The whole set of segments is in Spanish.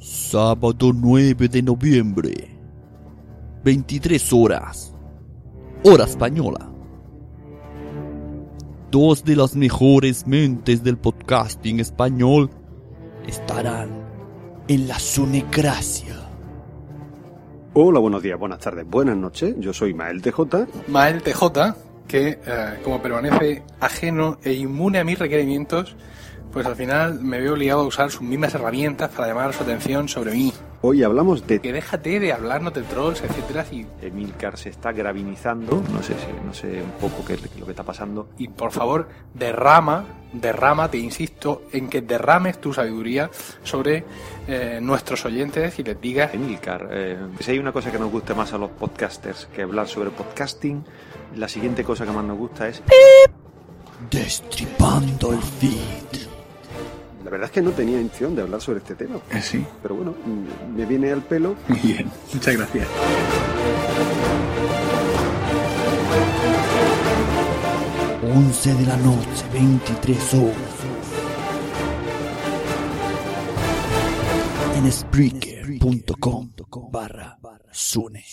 Sábado 9 de noviembre. 23 horas. Hora española. Dos de las mejores mentes del podcasting español estarán en la Sunecracia. Hola, buenos días, buenas tardes, buenas noches. Yo soy Mael TJ. Mael TJ, que eh, como permanece ajeno e inmune a mis requerimientos, pues al final me veo obligado a usar sus mismas herramientas para llamar su atención sobre mí. Hoy hablamos de Que déjate de hablarnos de trolls, etcétera, y, Emilcar se está gravinizando. No sé si, no sé un poco qué es lo que está pasando. y por favor, derrama, derrama, te insisto, en que derrames tu sabiduría sobre eh, nuestros oyentes y les digas Emilcar, eh, si hay una cosa que nos gusta más a los podcasters que hablar sobre podcasting, la siguiente cosa que más nos gusta es. Destripando el feed. La verdad es que no tenía intención de hablar sobre este tema. sí, Pero bueno, me viene al pelo. muy bien, muchas gracias. 11 de la noche, 23 horas. En Spreaker.com barra Sune.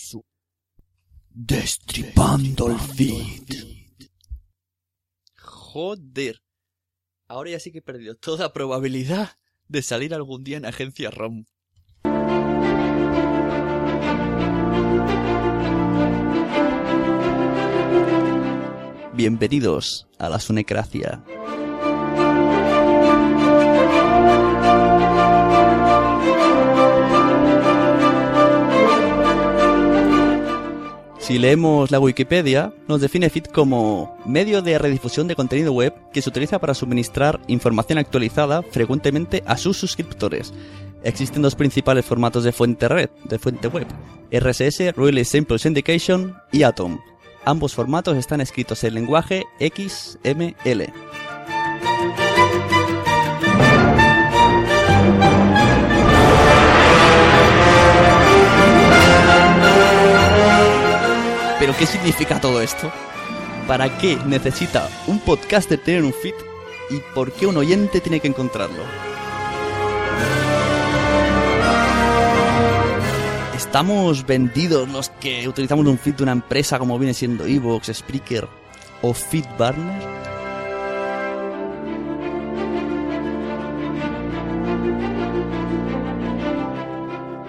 Destripando el feed. Joder. Ahora ya sí que he perdido toda probabilidad de salir algún día en agencia ROM. Bienvenidos a la Sunecracia. Si leemos la Wikipedia, nos define Feed como medio de redifusión de contenido web que se utiliza para suministrar información actualizada frecuentemente a sus suscriptores. Existen dos principales formatos de fuente de fuente web, RSS, Really Simple Syndication y Atom. Ambos formatos están escritos en lenguaje XML. ¿Pero qué significa todo esto? ¿Para qué necesita un podcaster tener un feed? ¿Y por qué un oyente tiene que encontrarlo? ¿Estamos vendidos los que utilizamos un feed de una empresa como viene siendo Evox, Spreaker o Feedburner?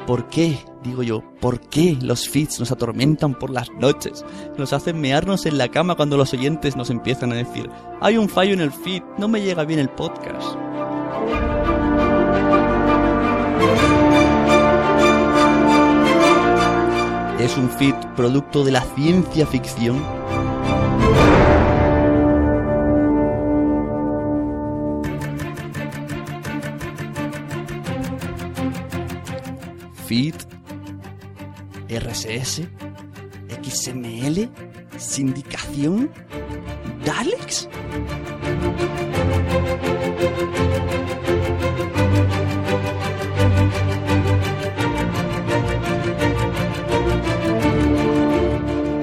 ¿Por qué, digo yo, por qué los feeds nos atormentan por las noches? Nos hacen mearnos en la cama cuando los oyentes nos empiezan a decir, hay un fallo en el feed, no me llega bien el podcast. ¿Es un feed producto de la ciencia ficción? Feed, RSS, XML, sindicación, Daleks.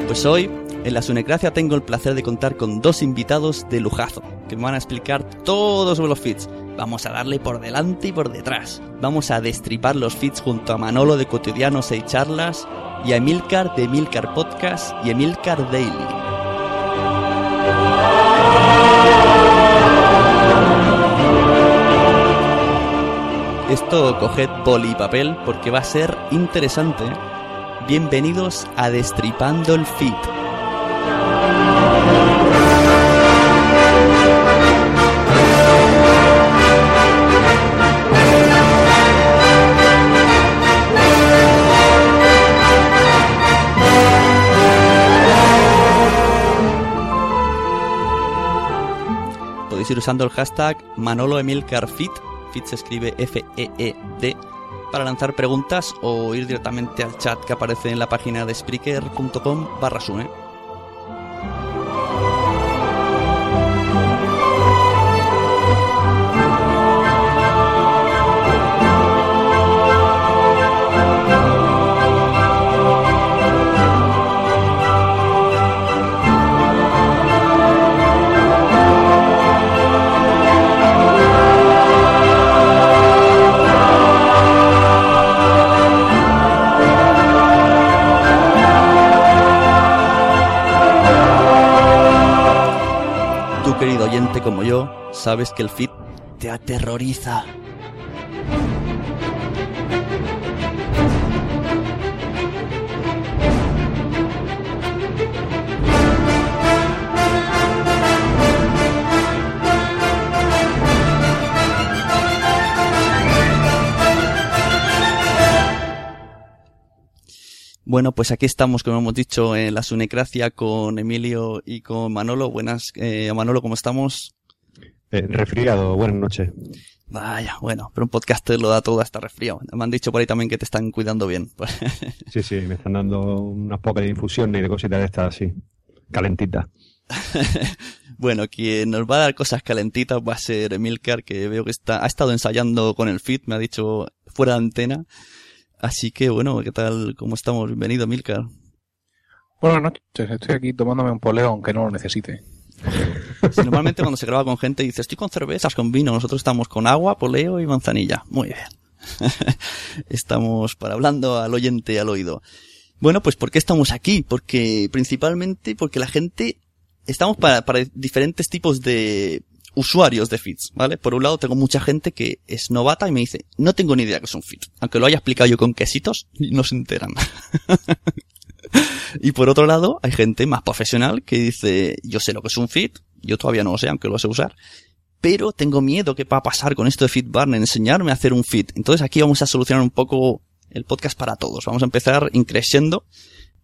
Pues hoy, en la Sunecracia, tengo el placer de contar con dos invitados de lujazo, que me van a explicar todo sobre los feeds. Vamos a darle por delante y por detrás. Vamos a destripar los feeds junto a Manolo de Cotidianos y Charlas y a Emilcar de Emilcar Podcast y Emilcar Daily. Esto coged boli y papel porque va a ser interesante. Bienvenidos a Destripando el Feed. Ir usando el hashtag ManoloEmilcarFit, Fit se escribe F-E-E-D, para lanzar preguntas o ir directamente al chat que aparece en la página de spreaker.com barra sune. Sabes que el feed te aterroriza. Bueno, pues aquí estamos, como hemos dicho, en la Sunecracia con Emilio y con Manolo. Buenas, eh, Manolo, ¿cómo estamos? Eh, resfriado, buenas noches. Vaya, bueno, pero un podcaster lo da todo hasta resfriado. Me han dicho por ahí también que te están cuidando bien. Sí, sí, me están dando unas pocas de infusiones y de cositas de estas así, calentitas. bueno, quien nos va a dar cosas calentitas va a ser Emilcar, que veo que está, ha estado ensayando con el fit, me ha dicho fuera de antena. Así que bueno, ¿qué tal? ¿Cómo estamos? Bienvenido, Milcar. Buenas noches, estoy aquí tomándome un poleo aunque no lo necesite. Normalmente cuando se graba con gente dice, estoy con cervezas, con vino, nosotros estamos con agua, poleo y manzanilla. Muy bien. estamos para hablando al oyente al oído. Bueno, pues ¿por qué estamos aquí? Porque principalmente porque la gente, estamos para, para diferentes tipos de usuarios de feeds, ¿vale? Por un lado tengo mucha gente que es novata y me dice, no tengo ni idea que es un feed. Aunque lo haya explicado yo con quesitos, no se enteran. y por otro lado, hay gente más profesional que dice, yo sé lo que es un feed, yo todavía no lo sé, aunque lo sé usar, pero tengo miedo que va a pasar con esto de FeedBurner, enseñarme a hacer un feed. Entonces aquí vamos a solucionar un poco el podcast para todos. Vamos a empezar increciendo.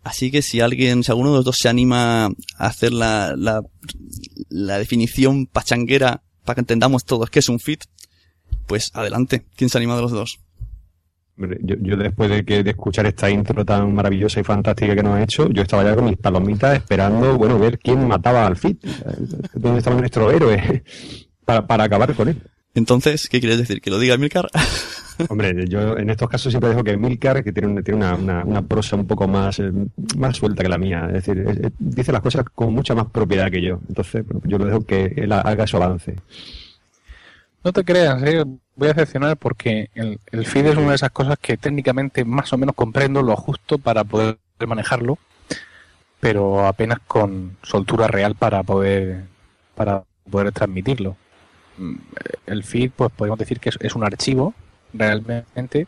Así que si alguien, si alguno de los dos se anima a hacer la, la, la definición pachanguera para que entendamos todos qué es un feed, pues adelante. ¿Quién se anima de los dos? Yo, yo, después de que de escuchar esta intro tan maravillosa y fantástica que nos ha hecho, yo estaba ya con mis palomitas esperando, bueno, ver quién mataba al Fit, dónde estaba nuestro héroe, para, para acabar con él. Entonces, ¿qué quieres decir? ¿Que lo diga Milcar? Hombre, yo en estos casos siempre dejo que Milcar, que tiene, una, tiene una, una, una, prosa un poco más, eh, más suelta que la mía, es decir, es, es, dice las cosas con mucha más propiedad que yo. Entonces, bueno, yo lo dejo que él haga su avance. No te creas, ¿eh? voy a decepcionar porque el, el, feed es una de esas cosas que técnicamente más o menos comprendo lo justo para poder manejarlo, pero apenas con soltura real para poder, para poder transmitirlo. El feed, pues podemos decir que es, es un archivo realmente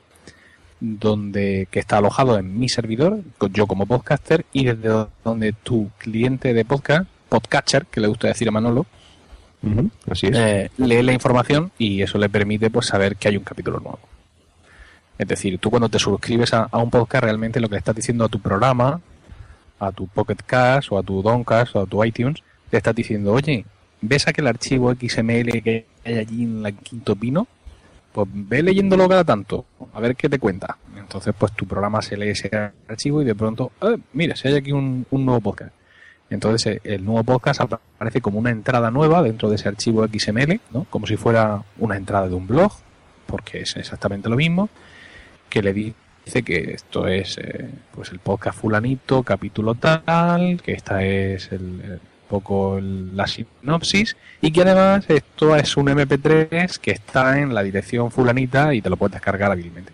donde que está alojado en mi servidor, yo como podcaster, y desde donde tu cliente de podcast, podcatcher, que le gusta decir a Manolo, Eh, lee la información y eso le permite pues saber que hay un capítulo nuevo. Es decir, tú cuando te suscribes a, un podcast realmente lo que le estás diciendo a tu programa, a tu Pocket Cast o a tu Doncast o a tu iTunes, le estás diciendo, oye, ¿ves aquel archivo XML que hay allí en la Quinto Pino? Pues ve leyéndolo cada tanto, a ver qué te cuenta. Entonces, pues tu programa se lee ese archivo y de pronto, eh, mira, si hay aquí un, un nuevo podcast. Entonces el nuevo podcast aparece como una entrada nueva dentro de ese archivo XML, ¿no? como si fuera una entrada de un blog, porque es exactamente lo mismo, que le dice que esto es eh, pues el podcast fulanito, capítulo tal, que esta es el, poco la sinopsis y que además esto es un MP3 que está en la dirección fulanita y te lo puedes descargar hábilmente.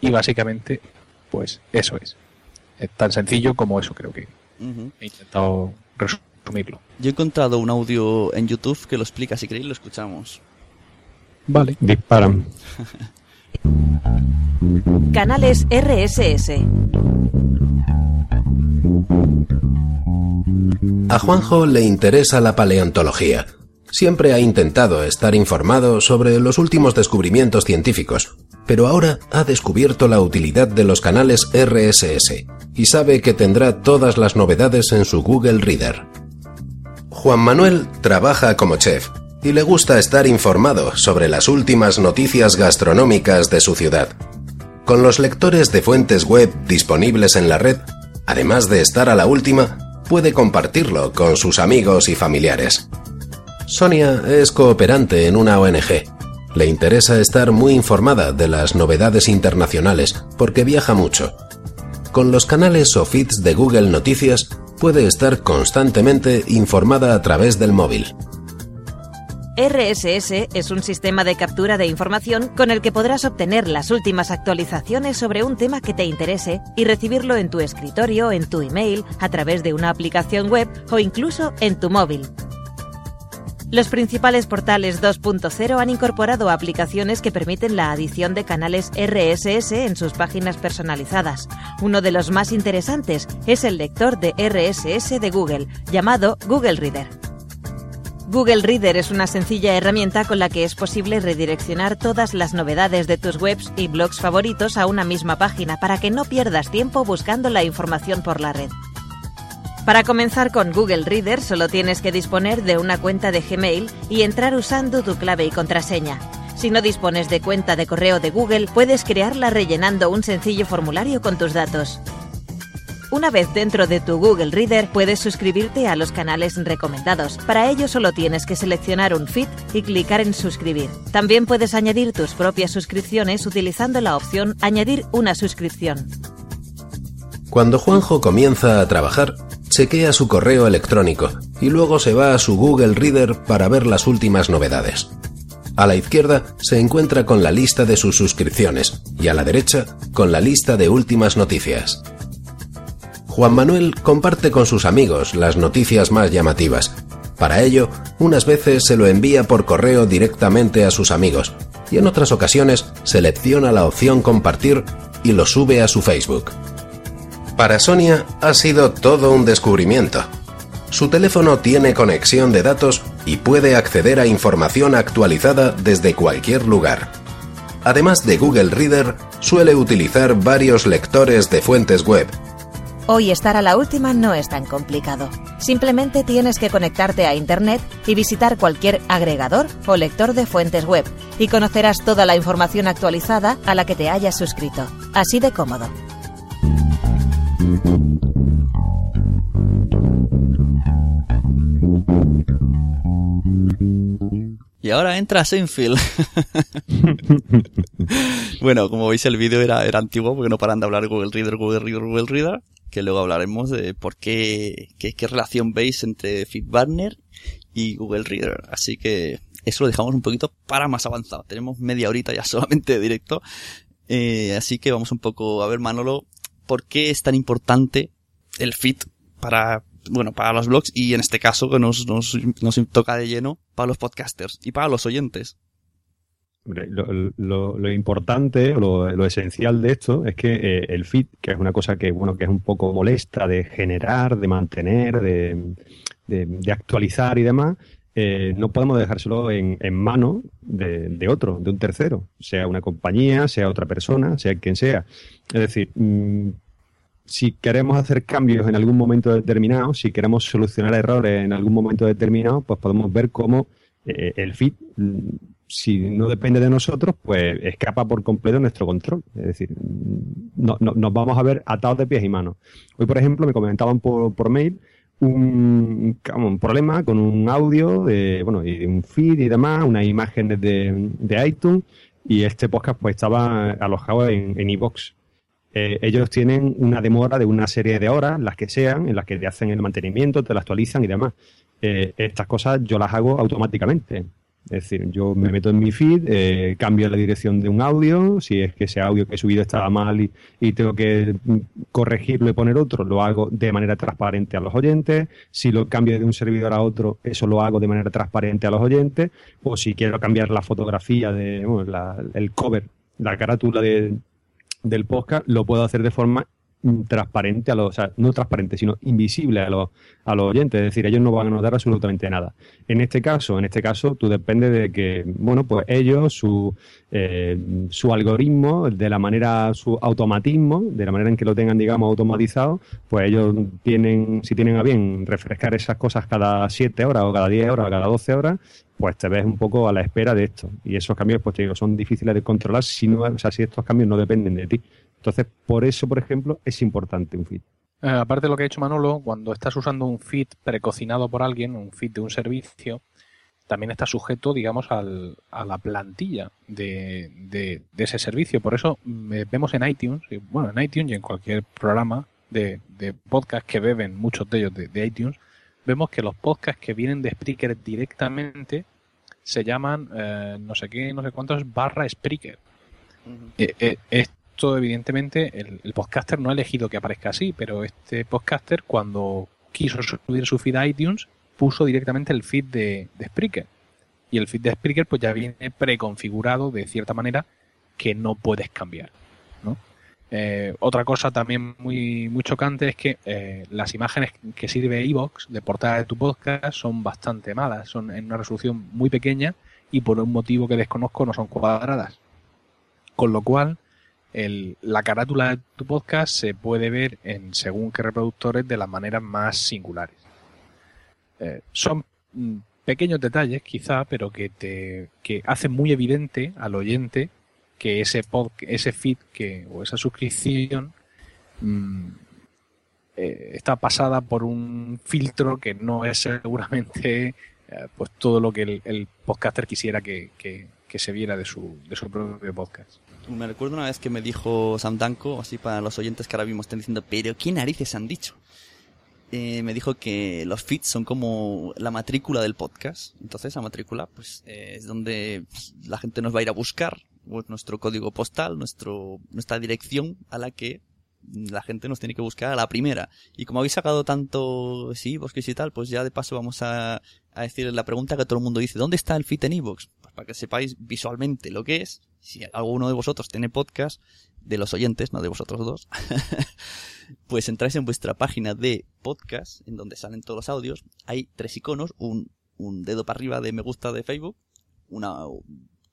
Y básicamente, pues eso es. Es tan sencillo como eso creo que he intentado resumirlo. Yo he encontrado un audio en YouTube que lo explica, si queréis lo escuchamos. Vale. Disparan. Canales RSS. A Juanjo le interesa la paleontología. Siempre ha intentado estar informado sobre los últimos descubrimientos científicos, pero ahora ha descubierto la utilidad de los canales RSS y sabe que tendrá todas las novedades en su Google Reader. Juan Manuel trabaja como chef y le gusta estar informado sobre las últimas noticias gastronómicas de su ciudad. Con los lectores de fuentes web disponibles en la red, además de estar a la última, puede compartirlo con sus amigos y familiares. Sonia es cooperante en una ONG. Le interesa estar muy informada de las novedades internacionales porque viaja mucho. Con los canales o feeds de Google Noticias puede estar constantemente informada a través del móvil. RSS es un sistema de captura de información con el que podrás obtener las últimas actualizaciones sobre un tema que te interese y recibirlo en tu escritorio, en tu email, a través de una aplicación web o incluso en tu móvil. Los principales portales 2.0 han incorporado aplicaciones que permiten la adición de canales RSS en sus páginas personalizadas. Uno de los más interesantes es el lector de RSS de Google, llamado Google Reader. Google Reader es una sencilla herramienta con la que es posible redireccionar todas las novedades de tus webs y blogs favoritos a una misma página para que no pierdas tiempo buscando la información por la red. Para comenzar con Google Reader solo tienes que disponer de una cuenta de Gmail y entrar usando tu clave y contraseña. Si no dispones de cuenta de correo de Google, puedes crearla rellenando un sencillo formulario con tus datos. Una vez dentro de tu Google Reader puedes suscribirte a los canales recomendados. Para ello solo tienes que seleccionar un feed y clicar en suscribir. También puedes añadir tus propias suscripciones utilizando la opción añadir una suscripción. Cuando Juanjo comienza a trabajar, chequea su correo electrónico y luego se va a su Google Reader para ver las últimas novedades. A la izquierda se encuentra con la lista de sus suscripciones y a la derecha con la lista de últimas noticias. Juan Manuel comparte con sus amigos las noticias más llamativas. Para ello, unas veces se lo envía por correo directamente a sus amigos y en otras ocasiones selecciona la opción compartir y lo sube a su Facebook. Para Sonia ha sido todo un descubrimiento. Su teléfono tiene conexión de datos y puede acceder a información actualizada desde cualquier lugar. Además de Google Reader, suele utilizar varios lectores de fuentes web Hoy estar a la última no es tan complicado. Simplemente tienes que conectarte a Internet y visitar cualquier agregador o lector de fuentes web y conocerás toda la información actualizada a la que te hayas suscrito. Así de cómodo. Y ahora entra Seinfeld. bueno, como veis el vídeo era, era antiguo porque no paran de hablar Google Reader, Google Reader, Google Reader que luego hablaremos de por qué, qué, relación veis entre FitBarner y Google Reader. Así que eso lo dejamos un poquito para más avanzado. Tenemos media horita ya solamente de directo. Eh, así que vamos un poco a ver, Manolo, por qué es tan importante el fit para, bueno, para los blogs y en este caso que nos, nos, nos toca de lleno para los podcasters y para los oyentes. Lo, importante, lo, esencial de esto es que eh, el feed, que es una cosa que, bueno, que es un poco molesta de generar, de mantener, de, de, actualizar y demás, eh, no podemos dejárselo en, en manos de, de, otro, de un tercero, sea una compañía, sea otra persona, sea quien sea. Es decir, mm, si queremos hacer cambios en algún momento determinado, si queremos solucionar errores en algún momento determinado, pues podemos ver cómo eh, el feed si no depende de nosotros, pues escapa por completo nuestro control. Es decir, no, nos vamos a ver atados de pies y manos. Hoy, por ejemplo, me comentaban por, por mail un, un, problema con un audio de, bueno, y un feed y demás, unas imágenes de, de iTunes, y este podcast pues estaba alojado en, en. Eh, ellos tienen una demora de una serie de horas, las que sean, en las que te hacen el mantenimiento, te la actualizan y demás. eh, estas cosas yo las hago automáticamente. Es decir, yo me meto en mi feed, eh, cambio la dirección de un audio, si es que ese audio que he subido estaba mal y, tengo que corregirlo y poner otro, lo hago de manera transparente a los oyentes. Si lo cambio de un servidor a otro, eso lo hago de manera transparente a los oyentes. O si quiero cambiar la fotografía de el cover, la carátula de, del podcast, lo puedo hacer de forma transparente a los, o sea, no transparente, sino invisible a los, a los oyentes, es decir, ellos no van a notar absolutamente nada. En este caso, en este caso, tú depende de que, bueno, pues ellos, su, eh, su algoritmo, de la manera, su automatismo, de la manera en que lo tengan, digamos, automatizado, pues ellos tienen, si tienen a bien refrescar esas cosas cada 7 horas o cada 10 horas o cada 12 horas, pues te ves un poco a la espera de esto. Y esos cambios, pues te digo, son difíciles de controlar si no, o sea, si estos cambios no dependen de ti. Entonces, por eso, por ejemplo, es importante un feed. Eh, aparte de lo que ha dicho Manolo, cuando estás usando un feed precocinado por alguien, un feed de un servicio, también está sujeto, digamos, al, a la plantilla de, de, de, ese servicio. Por eso eh, vemos en iTunes, bueno, en iTunes y en cualquier programa de, de podcast que beben, muchos de ellos de, de, iTunes, vemos que los podcasts que vienen de Spreaker directamente se llaman eh, no sé qué, no sé cuántos barra Spreaker. Uh -huh. eh, esto evidentemente el, podcaster no ha elegido que aparezca así, pero este podcaster cuando quiso subir su feed a iTunes puso directamente el feed de, de Spreaker. Y el feed de Spreaker pues ya viene preconfigurado de cierta manera que no puedes cambiar. Eh, otra cosa también muy, muy chocante es que eh, las imágenes que sirve Evox de portada de tu podcast son bastante malas, son en una resolución muy pequeña y por un motivo que desconozco no son cuadradas. Con lo cual, el, la carátula de tu podcast se puede ver en según qué reproductores de las maneras más singulares. Eh, son mm, pequeños detalles quizá, pero que te que hacen muy evidente al oyente que ese pod, ese feed que o esa suscripción mmm, eh, está pasada por un filtro que no es seguramente eh, pues todo lo que el, el podcaster quisiera que, que, que, se viera de su, de su propio podcast. Me recuerdo una vez que me dijo Sam Danko, así para los oyentes que ahora mismo están diciendo, pero ¿qué narices han dicho? Eh, me dijo que los feeds son como la matrícula del podcast. Entonces, la matrícula, pues, eh, es donde la gente nos va a ir a buscar pues, nuestro código postal, nuestro, nuestra dirección a la que la gente nos tiene que buscar a la primera. Y como habéis sacado tanto, sí, bosques y tal, pues ya de paso vamos a, a decir la pregunta que todo el mundo dice, ¿dónde está el feed en iVoox? Pues para que sepáis visualmente lo que es. Si alguno de vosotros tiene podcast, de los oyentes, no de vosotros dos, pues entráis en vuestra página de podcast, en donde salen todos los audios. Hay tres iconos, un, un dedo para arriba de me gusta de Facebook, una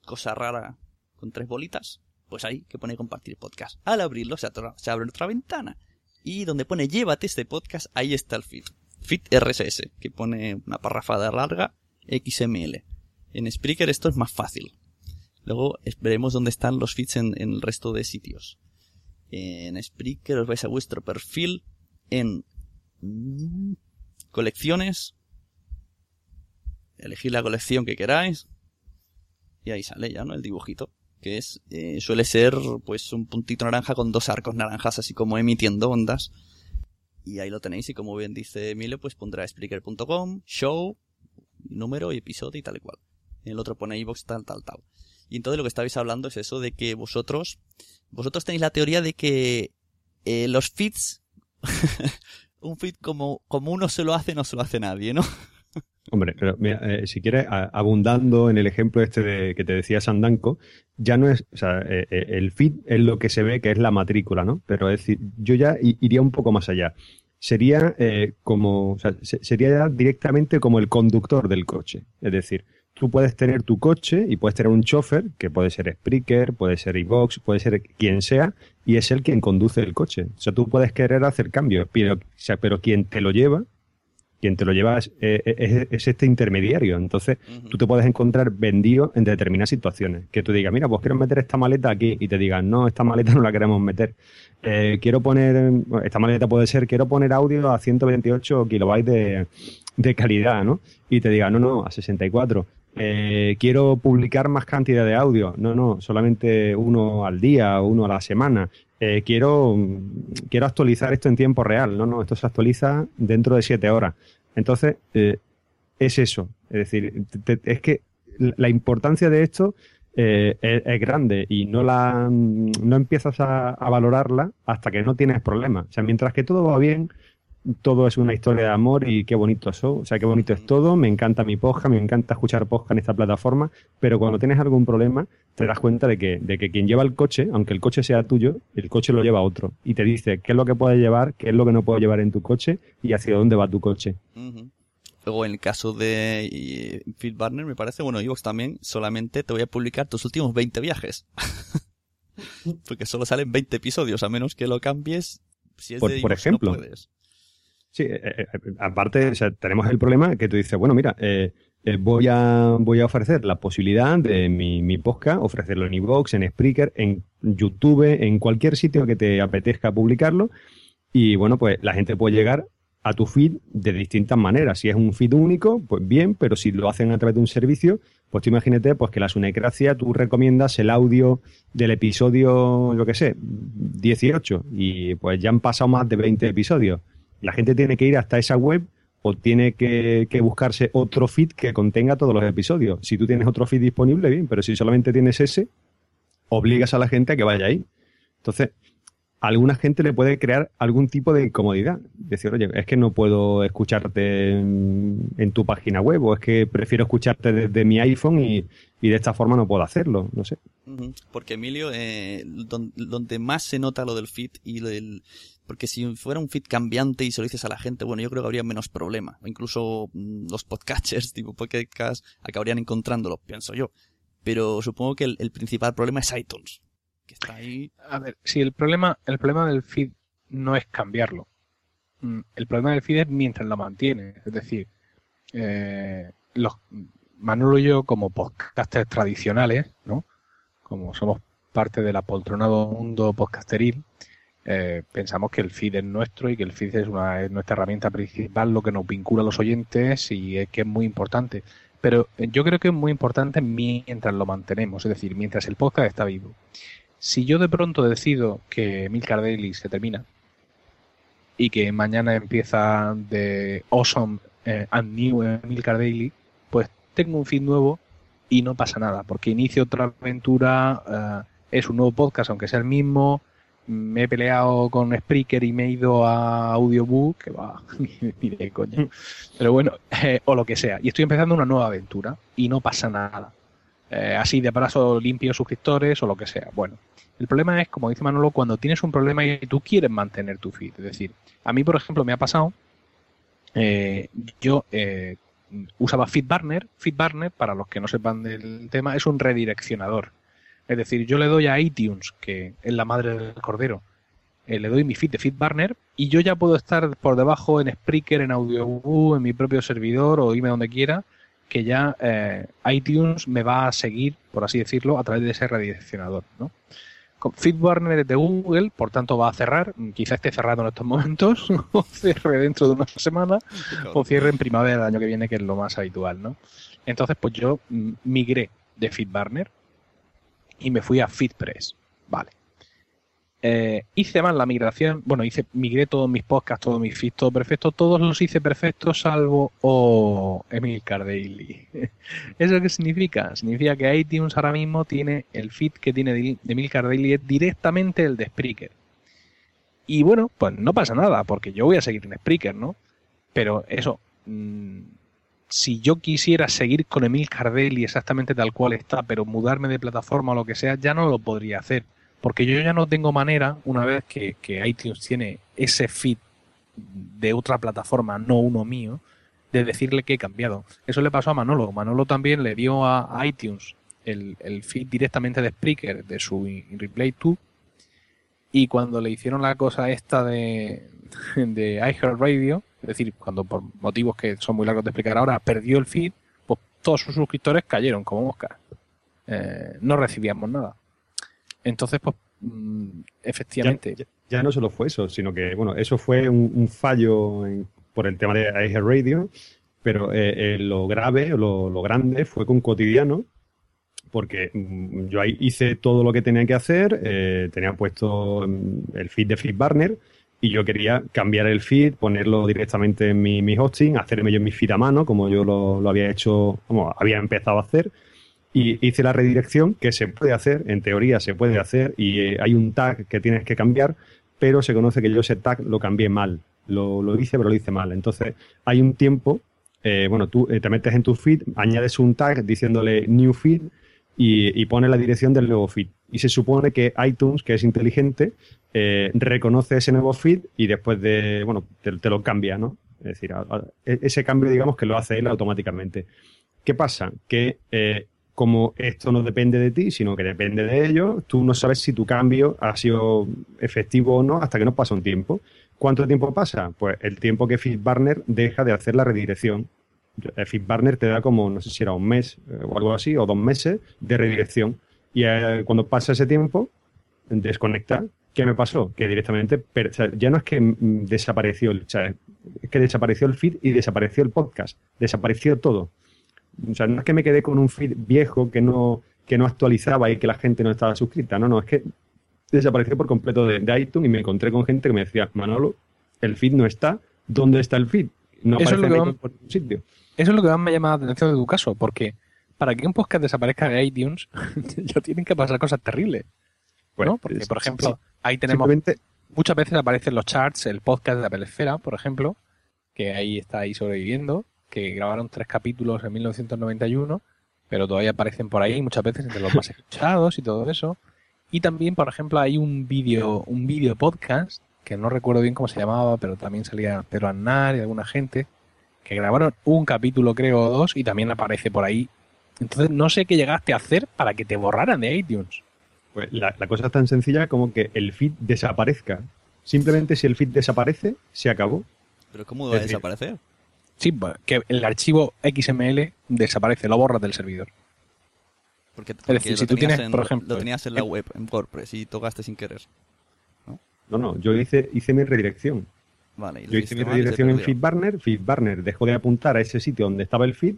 cosa rara con tres bolitas, pues ahí que pone compartir podcast. Al abrirlo se, se abre otra ventana. Y donde pone llévate este podcast, ahí está el feed. Feed RSS, que pone una parrafada larga, XML. En Spreaker esto es más fácil. Luego veremos dónde están los feeds en, el resto de sitios. En Spreaker os vais a vuestro perfil en mmm, colecciones. Elegid la colección que queráis. Y ahí sale ya, ¿no? El dibujito. Que es, eh, suele ser, pues, un puntito naranja con dos arcos naranjas, así como emitiendo ondas. Y ahí lo tenéis, y como bien dice Emilio, pues pondrá Spreaker.com, show, número y episodio y tal y cual. En el otro pone iVoox, tal, tal, tal. Y entonces lo que estabais hablando es eso de que vosotros, vosotros tenéis la teoría de que eh, los feeds, un feed como, como uno se lo hace, no se lo hace nadie, ¿no? Hombre, pero mira, eh, si quieres, abundando en el ejemplo este de, que te decía Sandanco, ya no es, o sea, eh, el feed es lo que se ve que es la matrícula, ¿no? Pero es decir, yo ya iría un poco más allá. Sería eh, como, o sea, sería ya directamente como el conductor del coche. Es decir, tú puedes tener tu coche y puedes tener un chofer, que puede ser Spreaker, puede ser iVox, puede ser quien sea, y es él quien conduce el coche. O sea, tú puedes querer hacer cambios, pero, o sea, pero quien te lo lleva, quien te lo lleva es, es, es este intermediario. Entonces, uh -huh. tú te puedes encontrar vendido en determinadas situaciones. Que tú digas, mira, pues quiero meter esta maleta aquí, y te digan, no, esta maleta no la queremos meter. Eh, quiero poner, esta maleta puede ser, quiero poner audio a 128 kilobytes de, de calidad, ¿no? Y te diga, no, no, a 64 eh, quiero publicar más cantidad de audio. No, no, solamente uno al día o uno a la semana. Eh, quiero, quiero actualizar esto en tiempo real. No, no, esto se actualiza dentro de siete horas. Entonces, eh, es eso. Es decir, es que la importancia de esto eh, es, es grande y no la no empiezas a, a valorarla hasta que no tienes problemas. O sea, mientras que todo va bien, todo es una historia de amor y qué bonito eso, o sea, qué bonito es todo, me encanta mi podcast, me encanta escuchar podcast en esta plataforma, pero cuando tienes algún problema te das cuenta de que, de que quien lleva el coche, aunque el coche sea tuyo, el coche lo lleva otro y te dice qué es lo que puedes llevar, qué es lo que no puedes llevar en tu coche y hacia dónde va tu coche. Ujú. Luego, en el caso de Phil Barner, me parece, bueno, Evox también, solamente te voy a publicar tus últimos 20 viajes. Porque solo salen 20 episodios, a menos que lo cambies. Si es Por- de por iVoox, no ejemplo. puedes. Sí, eh, eh, aparte, o sea, tenemos el problema que tú dices, bueno, mira, eh, eh, voy, a, voy a ofrecer la posibilidad de mi, mi podcast, ofrecerlo en iVoox, en Spreaker, en YouTube, en cualquier sitio que te apetezca publicarlo. Y bueno, pues la gente puede llegar a tu feed de distintas maneras. Si es un feed único, pues bien, pero si lo hacen a través de un servicio, pues tú imagínate pues que la Sunecracia tú recomiendas el audio del episodio, yo qué sé, 18 y pues ya han pasado más de 20 episodios. La gente tiene que ir hasta esa web o tiene que, que buscarse otro feed que contenga todos los episodios. Si tú tienes otro feed disponible, bien, pero si solamente tienes ese, obligas a la gente a que vaya ahí. Entonces, a alguna gente le puede crear algún tipo de incomodidad. Decir, oye, es que no puedo escucharte en, tu página web o es que prefiero escucharte desde mi iPhone y, y de esta forma no puedo hacerlo. No sé. Porque Emilio, eh, don- donde más se nota lo del feed y del... Porque si fuera un feed cambiante y se lo dices a la gente, bueno, yo creo que habría menos problema. O incluso mm, los podcatchers, tipo podcast, acabarían encontrándolo, pienso yo. Pero supongo que el, principal problema es iTunes. Que está ahí... A ver, si el problema, el problema del feed no es cambiarlo. Mm, El problema del feed es mientras lo mantiene. Es decir, eh, los Manolo y yo, como podcasters tradicionales, ¿no? Como somos parte del apoltronado mundo podcasteril, eh, pensamos que el feed es nuestro y que el feed es, una, es nuestra herramienta principal, lo que nos vincula a los oyentes y es que es muy importante. Pero eh, yo creo que es muy importante mientras lo mantenemos, es decir, mientras el podcast está vivo. Si yo de pronto decido que Milcar Daily se termina y que mañana empieza de Awesome eh, and New Milcar Daily, pues tengo un feed nuevo y no pasa nada, porque inicio otra aventura, eh, es un nuevo podcast, aunque sea el mismo, me he peleado con Spreaker y me he ido a Audiobook, que va, ni de coña. Pero bueno, eh, o lo que sea. Y estoy empezando una nueva aventura y no pasa nada. Eh, así de paso limpio suscriptores o lo que sea. Bueno, el problema es, como dice Manolo, cuando tienes un problema y tú quieres mantener tu feed. Es decir, a mí, por ejemplo, me ha pasado, eh, yo eh, usaba FeedBurner. FeedBurner, para los que no sepan del tema, es un redireccionador. Es decir, yo le doy a iTunes, que es la madre del cordero, eh, le doy mi feed de FeedBurner y yo ya puedo estar por debajo en Spreaker, en Audioboo, en mi propio servidor o irme donde quiera, que ya eh, iTunes me va a seguir, por así decirlo, a través de ese redireccionador. ¿no? FeedBurner es de Google, por tanto va a cerrar, quizá esté cerrado en estos momentos, o cierre dentro de una semana, o cierre en primavera del año que viene, que es lo más habitual. ¿no? Entonces, pues yo mm, migré de FeedBurner y me fui a FeedPress. Vale. Eh, hice mal la migración, bueno, hice, migré todos mis podcasts, todos mis feeds, todo perfecto, todos los hice perfectos salvo o Emilcar Daily. ¿Eso qué significa? Significa que iTunes ahora mismo tiene el feed que tiene de Emilcar Daily es directamente el de Spreaker. Y bueno, pues no pasa nada, porque yo voy a seguir en Spreaker, ¿no? Pero eso, mmm, si yo quisiera seguir con Emil Cardelli exactamente tal cual está, pero mudarme de plataforma o lo que sea, ya no lo podría hacer. Porque yo ya no tengo manera, una vez que, que iTunes tiene ese feed de otra plataforma, no uno mío, de decirle que he cambiado. Eso le pasó a Manolo. Manolo también le dio a iTunes el, el feed directamente de Spreaker, de su Replay 2. Y cuando le hicieron la cosa esta de, de iHeartRadio, es decir, cuando por motivos que son muy largos de explicar ahora, perdió el feed, pues todos sus suscriptores cayeron como moscas. Eh, no recibíamos nada. Entonces, pues, mmm, efectivamente. Ya, no solo fue eso, sino que, bueno, eso fue un, fallo en, por el tema de iHeartRadio, pero eh, eh, lo grave, lo, grande fue con Cotidiano, porque mmm, yo ahí hice todo lo que tenía que hacer, eh, tenía puesto mm, el feed de FeedBurner, y yo quería cambiar el feed, ponerlo directamente en mi, hosting, hacerme yo mi feed a mano, como yo lo, lo había hecho, como había empezado a hacer. Y hice la redirección, que se puede hacer, en teoría se puede hacer, y eh, hay un tag que tienes que cambiar, pero se conoce que yo ese tag lo cambié mal. Lo, lo hice, pero lo hice mal. Entonces, hay un tiempo, eh, bueno, tú eh, te metes en tu feed, añades un tag diciéndole new feed y, y pones la dirección del nuevo feed. Y se supone que iTunes, que es inteligente, eh, reconoce ese nuevo feed y después de, bueno, te, lo cambia, ¿no? Es decir, e- ese cambio, digamos, que lo hace él automáticamente. ¿Qué pasa? Que eh, como esto no depende de ti, sino que depende de ellos, tú no sabes si tu cambio ha sido efectivo o no hasta que no pasa un tiempo. ¿Cuánto tiempo pasa? Pues el tiempo que FeedBurner deja de hacer la redirección. El FeedBurner te da como, no sé si era un mes eh, o algo así, o dos meses de redirección. Y eh, cuando pasa ese tiempo, desconecta. ¿Qué me pasó? Que directamente, per- o sea, ya no es que mm, desapareció, el- o sea, es que desapareció el feed y desapareció el podcast. Desapareció todo. O sea, no es que me quedé con un feed viejo que no, que no actualizaba y que la gente no estaba suscrita. No, no, es que desapareció por completo de, de iTunes y me encontré con gente que me decía, Manolo, el feed no está. ¿Dónde está el feed? No Eso es aparece lo en que por ningún sitio. Eso es lo que más me llama la atención de tu caso, porque para que un podcast desaparezca de iTunes, ya tienen que pasar cosas terribles. Pues, ¿no? Porque, es- por ejemplo, sí, ahí tenemos simplemente muchas veces aparecen los charts, el podcast de Apple Esfera, por ejemplo, que ahí está ahí sobreviviendo, que grabaron tres capítulos en 1991, pero todavía aparecen por ahí muchas veces entre los más escuchados y todo eso. Y también, por ejemplo, hay un vídeo, un vídeo podcast, que no recuerdo bien cómo se llamaba, pero también salía Pedro Aznar y alguna gente, que grabaron un capítulo, creo, o dos, y también aparece por ahí. Entonces, no sé qué llegaste a hacer para que te borraran de iTunes. Pues la, la cosa es tan sencilla como que el feed desaparezca. Simplemente si el feed desaparece, se acabó. Pero ¿cómo Es va a desaparecer? Sí, que el archivo XML desaparece, lo borras del servidor. Porque, decir, si tú tienes, en- por ejemplo, Lo tenías en la en- web, en WordPress, y tocaste sin querer. No, no, yo hice, hice mi redirección. Vale, Yo hice mi redirección en. FeedBurner. FeedBurner dejó de apuntar a ese sitio donde estaba el feed.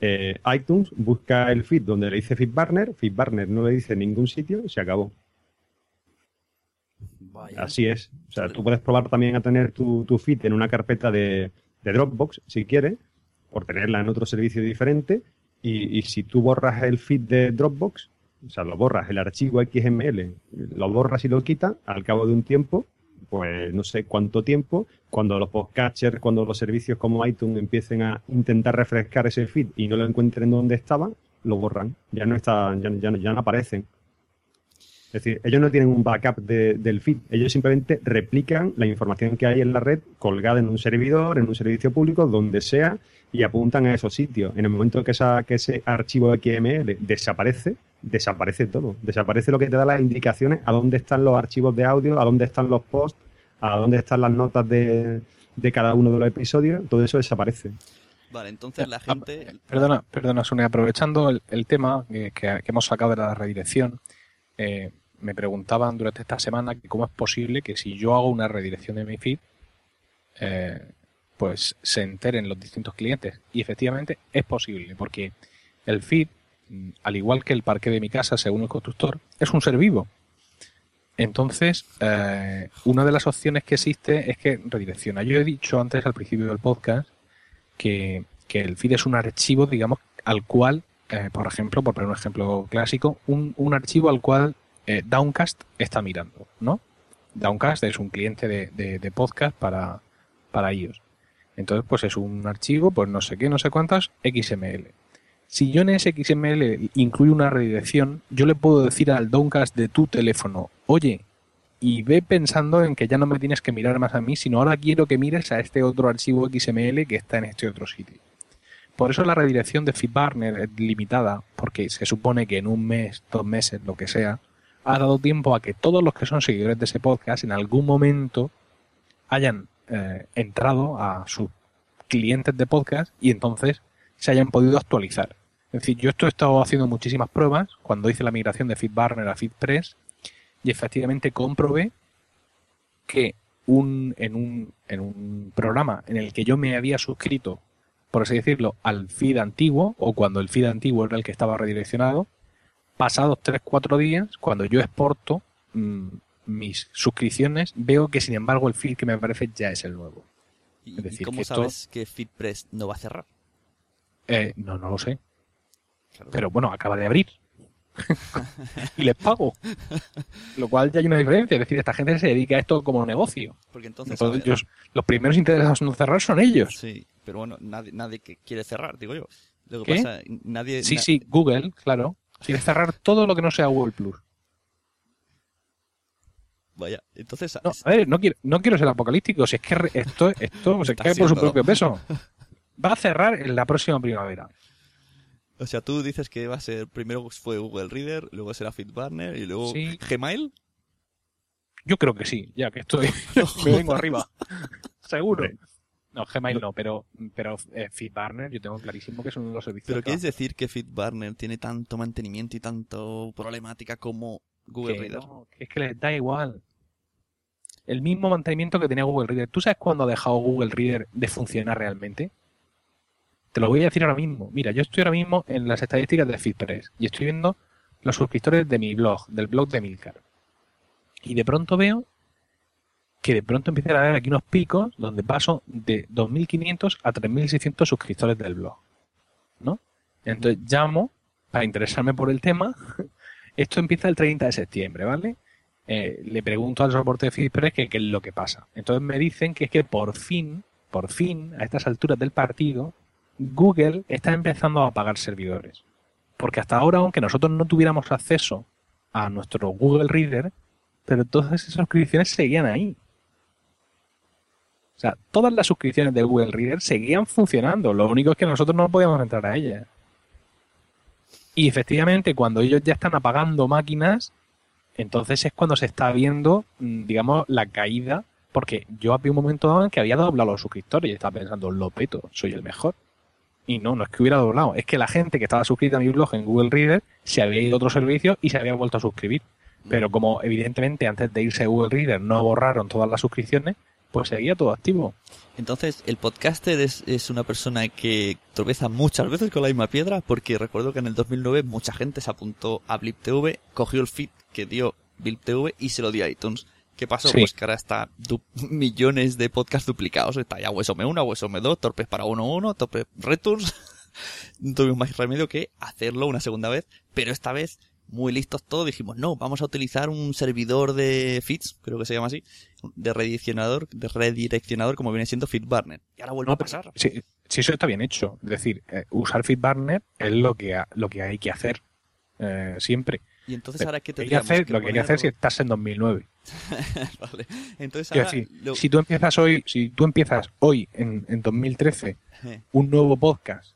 Eh, iTunes busca el feed donde le dice FeedBurner. FeedBurner no le dice en ningún sitio y se acabó. Vaya. Así es. O sea, tú puedes probar también a tener tu, tu feed en una carpeta de, de Dropbox, si quieres, por tenerla en otro servicio diferente. Y, y si tú borras el feed de Dropbox, o sea, lo borras, el archivo XML, lo borras y lo quitas, al cabo de un tiempo, pues no sé cuánto tiempo, cuando los podcatchers, cuando los servicios como iTunes empiecen a intentar refrescar ese feed y no lo encuentren donde estaba, lo borran. Ya no está, ya, ya no aparecen. Es decir, ellos no tienen un backup de- del feed, ellos simplemente replican la información que hay en la red colgada en un servidor, en un servicio público, donde sea, y apuntan a esos sitios. En el momento que, esa, que ese archivo XML desaparece, desaparece todo. Desaparece lo que te da las indicaciones a dónde están los archivos de audio, a dónde están los posts, a dónde están las notas de, de cada uno de los episodios, todo eso desaparece. Vale, entonces la gente... Perdona, perdona, Sune, aprovechando el, el tema que, que- que hemos sacado de la redirección, eh, me preguntaban durante esta semana que cómo es posible que si yo hago una redirección de mi feed, eh, pues se enteren los distintos clientes. Y efectivamente es posible, porque el feed, al igual que el parque de mi casa, según el constructor, es un ser vivo. Entonces, eh, una de las opciones que existe es que redirecciona. Yo he dicho antes al principio del podcast que, que el feed es un archivo, digamos, al cual, eh, por ejemplo, por poner un ejemplo clásico, un, un archivo al cual eh, Downcast está mirando, ¿no? Downcast es un cliente de, de- de podcast para, para iOS. Entonces, pues es un archivo, pues no sé qué, no sé cuántas, XML. Si yo en XML incluyo una redirección, yo le puedo decir al Downcast de tu teléfono, oye, y ve pensando en que ya no me tienes que mirar más a mí, sino ahora quiero que mires a este otro archivo XML que está en este otro sitio. Por eso la redirección de FeedBurner es limitada, porque se supone que en un mes, dos meses, lo que sea, ha dado tiempo a que todos los que son seguidores de ese podcast en algún momento hayan eh, entrado a sus clientes de podcast y entonces se hayan podido actualizar. Es decir, yo esto he estado haciendo muchísimas pruebas cuando hice la migración de FeedBurner a FeedPress y efectivamente comprobé que un, en, un, en un programa en el que yo me había suscrito, por así decirlo, al feed antiguo, o cuando el feed antiguo era el que estaba redireccionado, pasados 3-4 días, cuando yo exporto, mm, mis suscripciones, veo que sin embargo el feed que me aparece ya es el nuevo. ¿Y, Es y decir, cómo que esto- sabes que FitPress no va a cerrar? Eh, no, no lo sé. Claro. Pero bueno, acaba de abrir. y les pago. Lo cual ya hay una diferencia. Es decir, esta gente se dedica a esto como negocio. Porque entonces... Entonces, ellos- los primeros interesados en no cerrar son ellos. Sí, pero bueno, nadie, nadie que quiere cerrar, digo yo. Lo que ¿Qué? pasa, nadie... Sí, na- sí, Google, claro. Quiere cerrar todo lo que no sea Google Plus. Vaya, entonces... No, a ver, no quiero, no quiero ser apocalíptico. Si es que esto, esto se cae por su propio peso. Va a cerrar en la próxima primavera. O sea, tú dices que va a ser, primero fue Google Reader, luego será FitBurner y luego Sí. Gmail. Yo creo que sí, ya que estoy. me vengo arriba. Seguro. No, Gmail no, pero, pero eh, FeedBurner yo tengo clarísimo que es uno de los servicios. Pero ¿quieres decir que FitBurner tiene tanto mantenimiento y tanto problemática como Google que Reader? no, es que les da igual. El mismo mantenimiento que tenía Google Reader. ¿Tú sabes cuándo ha dejado Google Reader de funcionar realmente? Te lo voy a decir ahora mismo. Mira, yo estoy ahora mismo en las estadísticas de FeedPress y estoy viendo los suscriptores de mi blog, del blog de Milcar. Y de pronto veo que de pronto empiezan a haber aquí unos picos donde paso de 2.500 a 3.600 suscriptores del blog. ¿No? Entonces llamo para interesarme por el tema. Esto empieza el 30 de septiembre, ¿vale? Eh, le pregunto al soporte de FeedPress que qué es lo que pasa. Entonces me dicen que es que por fin, por fin, a estas alturas del partido, Google está empezando a apagar servidores. Porque hasta ahora, aunque nosotros no tuviéramos acceso a nuestro Google Reader, pero todas esas suscripciones seguían ahí. O sea, todas las suscripciones de Google Reader seguían funcionando. Lo único es que nosotros no podíamos entrar a ellas. Y efectivamente, cuando ellos ya están apagando máquinas, entonces es cuando se está viendo, mm, digamos, la caída. Porque yo había un momento dado en que había doblado los suscriptores y estaba pensando, lo peto, soy el mejor. Y no, no es que hubiera doblado, es que la gente que estaba suscrita a mi blog en Google Reader se había ido a otro servicio y se había vuelto a suscribir. Pero como evidentemente antes de irse a Google Reader no borraron todas las suscripciones, pues seguía todo activo. Entonces, el podcaster es, es una persona que tropeza muchas veces con la misma piedra, porque recuerdo que en el 2009 mucha gente se apuntó a Blip TV, cogió el feed que dio Blip TV y se lo dio a iTunes. ¿Qué pasó? Sí. Pues que ahora está millones de podcasts duplicados. Está ya Huesome 1, Huesome 2, Torpes para 1.1, Torpes Returns. no tuvimos más remedio que hacerlo una segunda vez, pero esta vez, muy listos todos, dijimos, no, vamos a utilizar un servidor de feeds, creo que se llama así, de redireccionador, de redireccionador como viene siendo FeedBurner. Y ahora vuelve No, a pasar. Si, si eso está bien hecho, es decir, eh, usar FeedBurner es lo que, ha- lo que hay que hacer eh, siempre. Y entonces ahora que que tendríamos hacer lo que hay que hacer si estás en 2009. vale. Entonces ahora decir, lo- si tú empiezas hoy, si tú empiezas hoy en, en 2013 Eh, un nuevo podcast,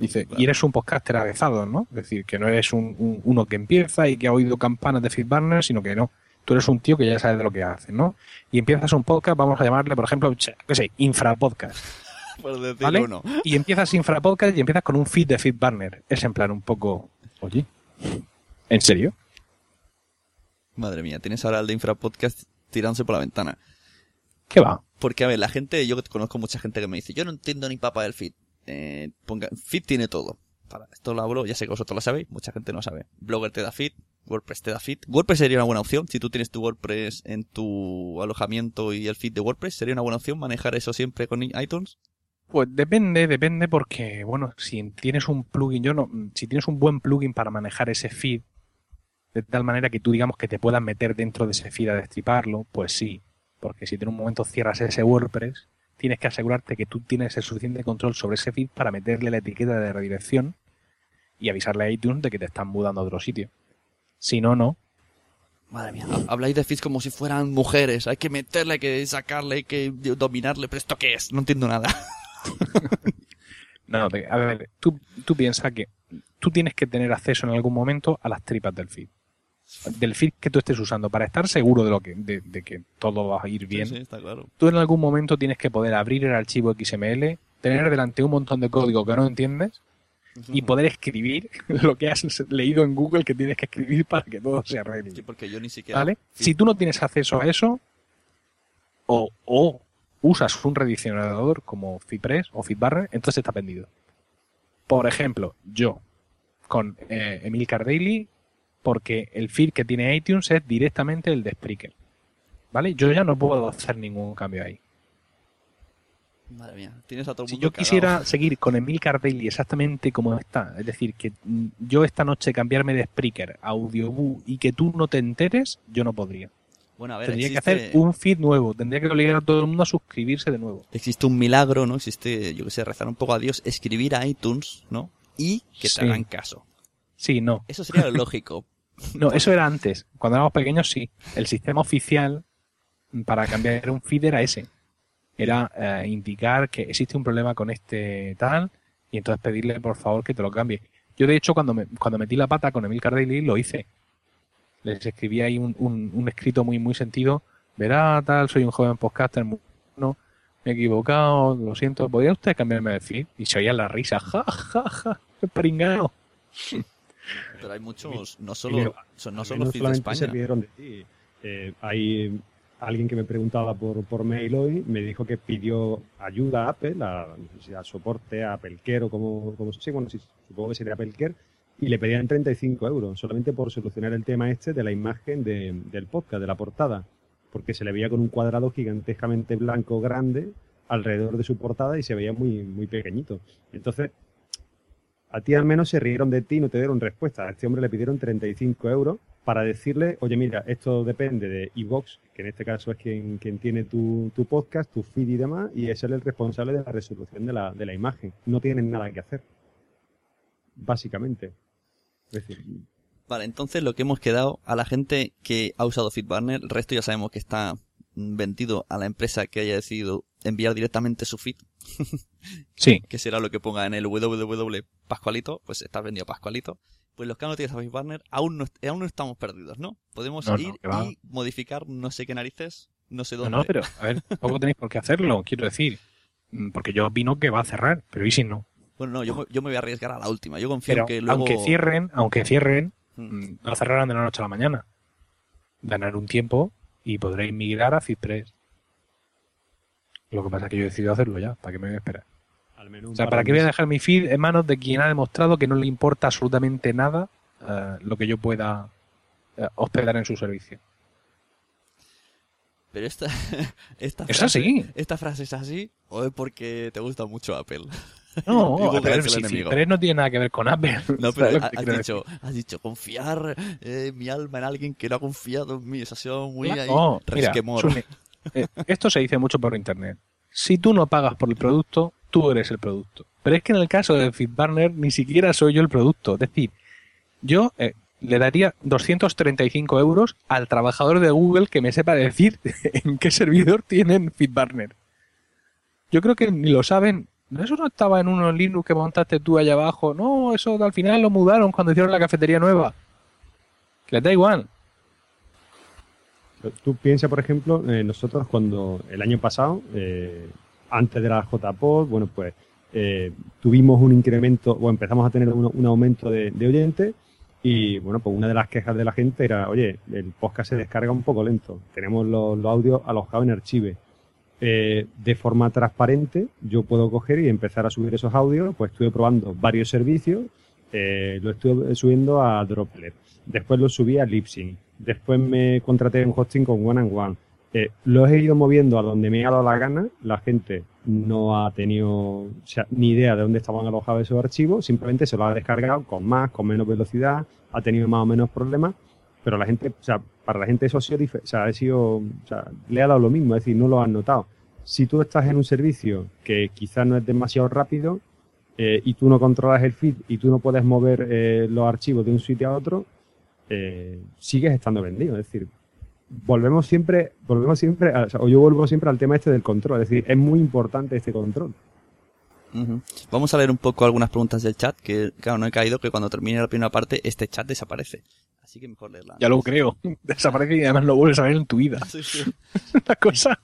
dice, Vale. y eres un podcaster avezado, ¿no? Es decir, que no eres un, un- uno que empieza y que ha oído campanas de FeedBurner, sino que no. Tú eres un tío que ya sabe de lo que hace, ¿no? Y empiezas un podcast, vamos a llamarle, por ejemplo, qué sé, Infrapodcast. por decir ¿Vale? uno. Y empiezas Infrapodcast y empiezas con un feed de FeedBurner. Es en plan un poco, oye, ¿en serio? Madre mía, tienes ahora el de Infrapodcast tirándose por la ventana. ¿Qué va? Porque, a ver, la gente, yo conozco mucha gente que me dice, yo no entiendo ni papa del feed. Eh, ponga, feed tiene todo. Para esto lo hablo, ya sé que vosotros lo sabéis, mucha gente no sabe. Blogger te da feed, WordPress te da feed. WordPress sería una buena opción, si tú tienes tu WordPress en tu alojamiento y el feed de WordPress, sería una buena opción manejar eso siempre con iTunes. Pues depende, depende porque, bueno, si tienes un plugin, yo no, si tienes un buen plugin para manejar ese feed, de tal manera que tú digamos que te puedas meter dentro de ese feed a destriparlo, pues sí. Porque si en un momento cierras ese WordPress, tienes que asegurarte que tú tienes el suficiente control sobre ese feed para meterle la etiqueta de redirección y avisarle a iTunes de que te están mudando a otro sitio. Si no, no. Madre mía, ha- habláis de feeds como si fueran mujeres. Hay que meterle, hay que sacarle, hay que dominarle. ¿Pero esto qué es? No entiendo nada. No, te- a ver, tú, tú piensas que tú tienes que tener acceso en algún momento a las tripas del feed. Del feed que tú estés usando para estar seguro de lo que de, de que todo va a ir bien. Sí, sí, está claro. Tú en algún momento tienes que poder abrir el archivo XML, tener delante un montón de código que no entiendes y poder escribir lo que has leído en Google que tienes que escribir para que todo se arregle. Sí, porque yo ni siquiera... ¿Vale? Si tú no tienes acceso a eso, o, o usas un redireccionador como FeedPress o FeedBurner, entonces está vendido. Por ejemplo, yo con eh, Emilcar Daily, porque el feed que tiene iTunes es directamente el de Spreaker. ¿vale? Yo ya no puedo hacer ningún cambio ahí. Madre mía, tienes a todo el Si mundo yo quisiera seguir con Emilcar Daily exactamente como está, es decir, que yo esta noche cambiarme de Spreaker a Audioboo y que tú no te enteres, yo no podría. Bueno, a ver, tendría existe, que hacer un feed nuevo, tendría que obligar a todo el mundo a suscribirse de nuevo. existe un milagro, ¿no? Existe, yo que sé, rezar un poco a Dios, escribir a iTunes, ¿no? Y que te Sí. hagan caso. Sí, no. Eso sería lo lógico. No, eso era antes. Cuando éramos pequeños, sí. El sistema oficial para cambiar un feed era ese. Era eh, indicar que existe un problema con este tal y entonces pedirle por favor que te lo cambie. Yo, de hecho, cuando, me, cuando metí la pata con Emil Daily lo hice. Les escribí ahí un, un, un escrito muy, muy sentido. Verá, tal, soy un joven podcaster. muy bueno, me he equivocado, lo siento. ¿Podría usted cambiarme de feed? Y se oía la risa. Ja, ja, ja. Qué pringao. Pero hay muchos, no solo, son, no mí solo de España. rieron de ti. Eh, hay alguien que me preguntaba por, por mail hoy, me dijo que pidió ayuda a Apple, a, a soporte, a Apple o como, como sí, bueno, sí, supongo que sería Apple Care, y le pedían 35 euros, solamente por solucionar el tema este de la imagen de- del podcast, de la portada, porque se le veía con un cuadrado gigantescamente blanco grande alrededor de su portada y se veía muy, muy pequeñito. Entonces, a ti al menos se rieron de ti y no te dieron respuesta. A este hombre le pidieron 35 euros para decirle, oye, mira, esto depende de iVox, que en este caso es quien, quien tiene tu, tu podcast, tu feed y demás, y es él el responsable de la resolución de la, de la imagen. No tienen nada que hacer. Básicamente. Es decir, Vale, entonces lo que hemos quedado a la gente que ha usado FeedBurner, el resto ya sabemos que está vendido a la empresa que haya decidido enviar directamente su feed, Sí. que será lo que ponga en el www Pascualito, pues está vendido Pascualito. Pues los que han utilizado FeedBurner aún no, aún no estamos perdidos, ¿no? Podemos No, no, ir y modificar no sé qué narices, no sé No, dónde. no, pero a ver, tampoco tenéis por qué hacerlo, quiero decir. Mm, Porque yo opino que va a cerrar, pero ¿y si no? Bueno, no, yo, me- yo me voy a arriesgar a la última. Yo confío Pero en que luego... aunque cierren, aunque cierren, Mm. mm, no cerrarán de la noche a la mañana. Ganar un tiempo y podréis migrar a FitPress. Lo que pasa es que yo he decidido hacerlo ya, ¿para qué me voy a esperar? O sea, par ¿para qué voy a dejar mi feed en manos de quien ha demostrado que no le importa absolutamente nada eh, lo que yo pueda eh, hospedar en su servicio? Pero esta, esta Es frase, así. esta frase es así o es porque te gusta mucho Apple. No, es si. FitPress no tiene nada que ver con Apple. No, ¿Sabes pero has dicho, has dicho confiar eh, mi alma en alguien que no ha confiado en mí. Eso ha sido muy ahí, no, mira, resquemor. Sune, eh, esto se dice mucho por internet. Si tú no pagas por el producto, tú eres el producto. Pero es que en el caso de FitBurner ni siquiera soy yo el producto. Es decir, yo eh, le daría 235 euros al trabajador de Google que me sepa decir en qué servidor tienen FitBurner. Yo creo que ni lo saben. Eso no estaba en uno Linux que montaste tú allá abajo. No, eso al final lo mudaron cuando hicieron la cafetería nueva. Les da igual. Tú piensas, por ejemplo, eh, nosotros cuando el año pasado, eh, antes de la JPod, bueno, pues eh, tuvimos un incremento o empezamos a tener un, aumento de, de oyentes y, bueno, pues una de las quejas de la gente era, oye, el podcast se descarga un poco lento, tenemos los, los audios alojados en Archive. Eh, de forma transparente, yo puedo coger y empezar a subir esos audios, pues estuve probando varios servicios, eh, lo estuve subiendo a Droplet, después lo subí a Libsyn, después me contraté un hosting con One and One. Eh, los he ido moviendo a donde me ha dado la gana, la gente no ha tenido o sea, ni idea de dónde estaban alojados esos archivos, simplemente se los ha descargado con más, con menos velocidad, ha tenido más o menos problemas, pero la gente, o sea, para la gente eso ha sido, o sea, ha sido, o sea, le ha dado lo mismo, es decir, no lo han notado. Si tú estás en un servicio que quizás no es demasiado rápido eh, y tú no controlas el feed y tú no puedes mover eh, los archivos de un sitio a otro, eh, sigues estando vendido. Es decir, volvemos siempre, volvemos siempre, a- o, sea, o yo vuelvo siempre al tema este del control. Es decir, es muy importante este control. Vamos a leer un poco algunas preguntas del chat, que claro, no he caído que cuando termine la primera parte este chat desaparece. Así que mejor leerla. Ya lo creo. Desaparece y además lo vuelves a ver en tu vida. Sí, sí. Una cosa.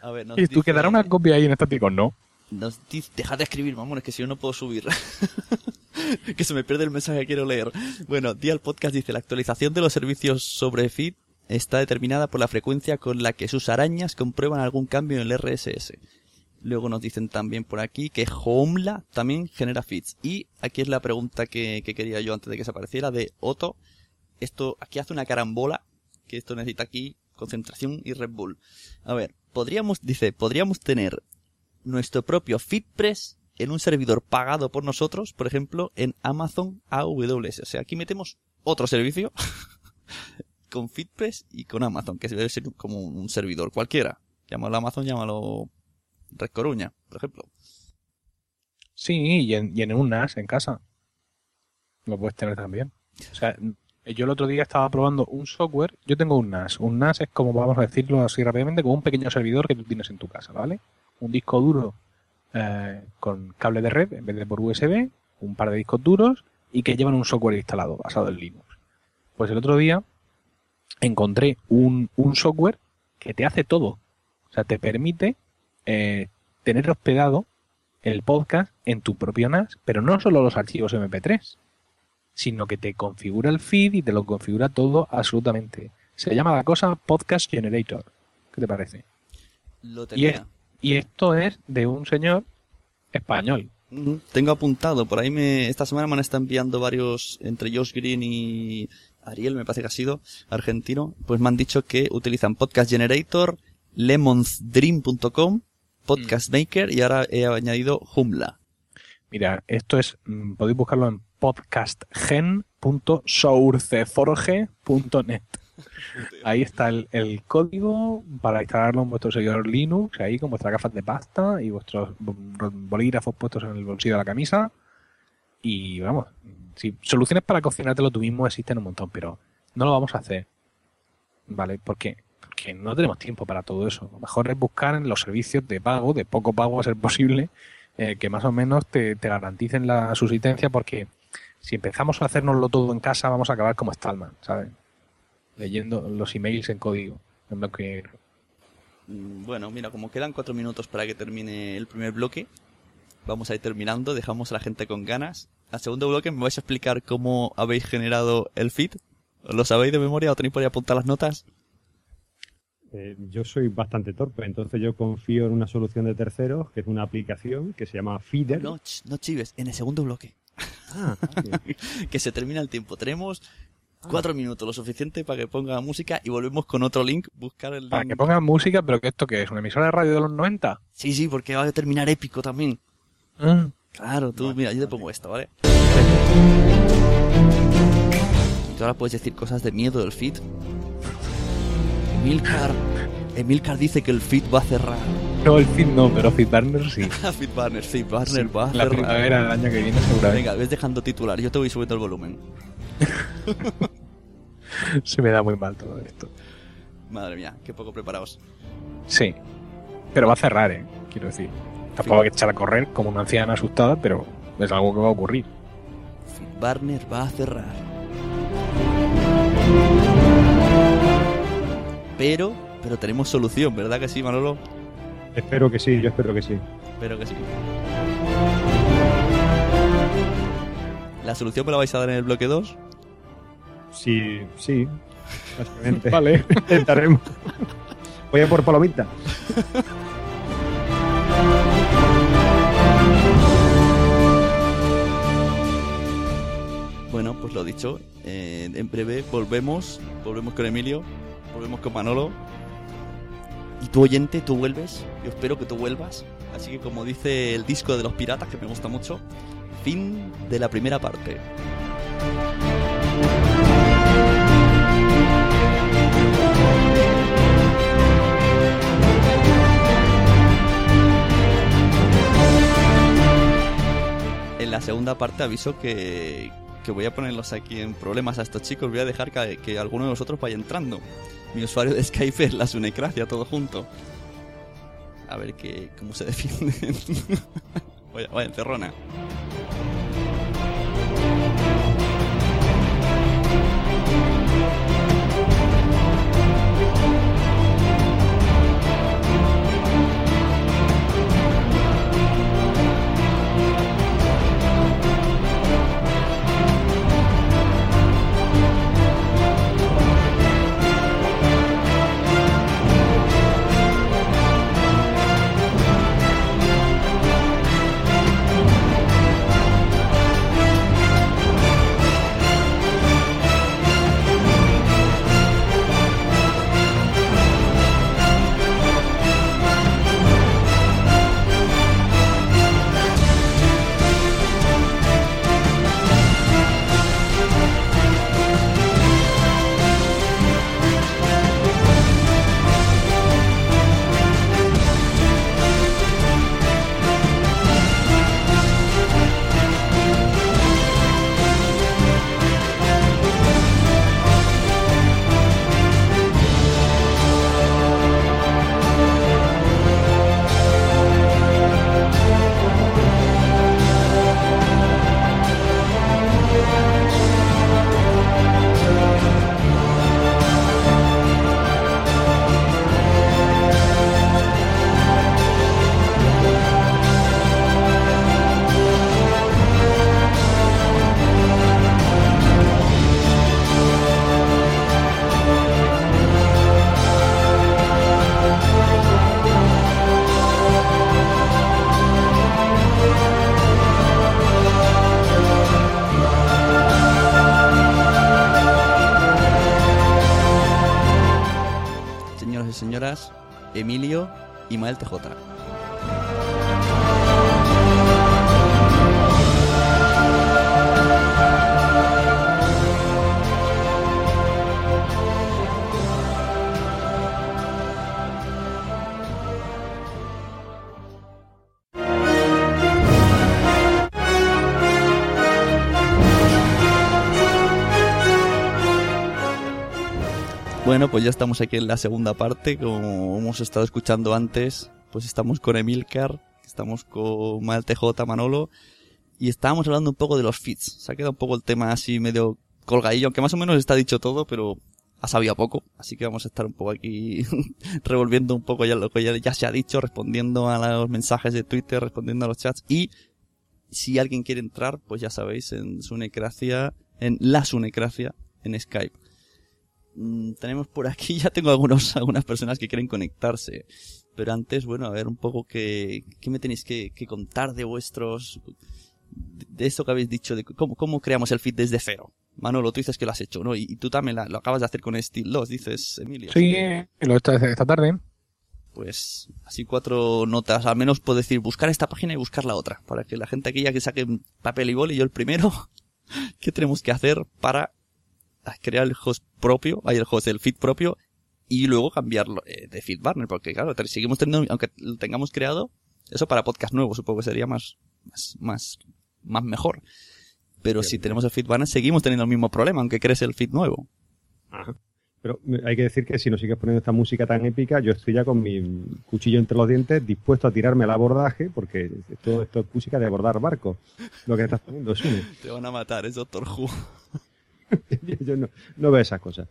A ver, nos ¿Y tú dice- quedará una copia ahí en estático? No. Nos dice, dejad de escribir, mamones, que si no, no puedo subir. que se me pierde el mensaje que quiero leer. Bueno, Día al Podcast dice, la actualización de los servicios sobre feed está determinada por la frecuencia con la que sus arañas comprueban algún cambio en el RSS. Luego nos dicen también por aquí que Homela también genera feeds. Y aquí es la pregunta que, que quería yo antes de que se apareciera de Otto. Esto, aquí hace una carambola, que esto necesita aquí concentración y Red Bull. A ver, podríamos, dice, podríamos tener nuestro propio FitPress en un servidor pagado por nosotros, por ejemplo, en Amazon AWS. O sea, aquí metemos otro servicio con FitPress y con Amazon, que debe ser como un servidor cualquiera. Llámalo Amazon, llámalo Red Coruña, por ejemplo. Sí, y en, en un NAS en casa. Lo puedes tener también. O sea, yo el otro día estaba probando un software. Yo tengo un NAS. Un NAS es como, vamos a decirlo así rápidamente, como un pequeño servidor que tú tienes en tu casa, ¿vale? Un disco duro eh, con cable de red en vez de por USB, un par de discos duros y que llevan un software instalado basado en Linux. Pues el otro día encontré un, un software que te hace todo. O sea, te permite eh, tener hospedado el podcast en tu propio NAS, pero no solo los archivos MP3, sino que te configura el feed y te lo configura todo absolutamente. Se llama la cosa Podcast Generator. ¿Qué te parece? Lo Y, tenía. es- y esto es de un señor español. Tengo apuntado, por ahí me, esta semana me han estado enviando varios, entre Josh Green y Ariel, me parece que ha sido, argentino, pues me han dicho que utilizan Podcast Generator, lemonsdream.com, Podcast Maker y ahora he añadido Joomla. Mira, esto es, mm, podéis buscarlo en podcastgen.sourceforge.net. Ahí está el, el código para instalarlo en vuestro servidor Linux, ahí con vuestras gafas de pasta y vuestros bo- bolígrafos puestos en el bolsillo de la camisa. Y vamos, si soluciones para cocinártelo tú mismo existen un montón, pero no lo vamos a hacer. ¿Vale? ¿Por qué? Porque no tenemos tiempo para todo eso. Lo mejor es buscar en los servicios de pago, de poco pago a ser posible, eh, que más o menos te, te garanticen la subsistencia, porque si empezamos a hacernoslo todo en casa, vamos a acabar como Stallman, ¿sabes? Leyendo los emails en código, en blanco. Mm, Bueno, mira, como quedan cuatro minutos para que termine el primer bloque, vamos a ir terminando, dejamos a la gente con ganas. Al segundo bloque me vais a explicar cómo habéis generado el feed. ¿Lo sabéis de memoria o tenéis por ahí apuntar las notas? Eh, yo soy bastante torpe, entonces yo confío en una solución de terceros, que es una aplicación que se llama Feeder. No, ch, no chives, en el segundo bloque. Ah, que se termina el tiempo. Tenemos cuatro minutos, lo suficiente para que ponga música y volvemos con otro link, buscar el Para link. que pongan música, pero que esto que es una emisora de radio de los 90. Sí, sí, porque va a terminar épico también. Ah, Claro, tú, mira, yo te pongo esto, ¿vale? Y tú ahora puedes decir cosas de miedo del feed. Emilcar, Emilcar dice que el feed va a cerrar. No, el feed no, pero FeedBurner sí. Feedburner, Feedburner va a La cerrar. primavera del año que viene seguramente. Venga, ves dejando titular, yo te voy subiendo el volumen. Se me da muy mal todo esto. Madre mía, qué poco preparados. Sí. Pero va a cerrar, ¿eh? Quiero decir. Tampoco hay que echar a correr como una anciana asustada, pero es algo que va a ocurrir. Feedburner va a cerrar. Pero, pero tenemos solución, ¿verdad que sí, Manolo? espero que sí, yo espero que sí. Espero que sí. ¿La solución me la vais a dar en el bloque 2? Sí, sí, básicamente. Vale. Intentaremos. Voy a por palomita. lo dicho, eh, en breve volvemos, volvemos con Emilio, volvemos con Manolo. Y tu oyente, tú vuelves, yo espero que tú vuelvas. Así que como dice el disco de los piratas, que me gusta mucho, fin de la primera parte. En la segunda parte aviso que, que voy a ponerlos aquí en problemas a estos chicos. Voy a dejar que, alguno de nosotros vaya entrando. Mi usuario de Skype es la Sunecracia, todo junto. A ver que, cómo se defienden. vaya, vaya encerrona. Emilio y Mael TJ. Pues ya estamos aquí en la segunda parte, como hemos estado escuchando antes, pues estamos con Emilcar, estamos con Mal TJ Manolo, y estábamos hablando un poco de los feeds. Se ha quedado un poco el tema así medio colgadillo, aunque más o menos está dicho todo, pero ha sabido poco, así que vamos a estar un poco aquí revolviendo un poco ya lo que ya, ya se ha dicho, respondiendo a los mensajes de Twitter, respondiendo a los chats, y si alguien quiere entrar, pues ya sabéis, en Sunecracia, en la Sunecracia, en Skype Mm, tenemos por aquí, ya tengo algunos, algunas personas que quieren conectarse. Pero antes, bueno, a ver un poco qué, qué me tenéis que, que contar de vuestros, de esto que habéis dicho, de cómo, cómo creamos el feed desde cero. Manolo, tú dices que lo has hecho, ¿no? Y, tú también lo acabas de hacer con Steel 2, dices, Emilio. Sí, lo he hecho esta tarde. Pues así cuatro notas, al menos puedo decir buscar esta página y buscar la otra, para que la gente aquí ya que saque papel y boli, y yo el primero, ¿qué tenemos que hacer para crear el host propio, hay el host, el feed propio, y luego cambiarlo eh, de feed partner, porque claro, seguimos teniendo, aunque lo tengamos creado, eso para podcast nuevo supongo que sería más, más, más, más mejor. Pero si tenemos el feed partner, seguimos teniendo el mismo problema, aunque crees el feed nuevo. Pero hay que decir que si no sigues poniendo esta música tan épica, yo estoy ya con mi cuchillo entre los dientes, dispuesto a tirarme al abordaje, porque esto, esto es música de abordar barcos. Lo que estás poniendo, Sune. Te van a matar, es Doctor Who. yo no, no, veo esas cosas.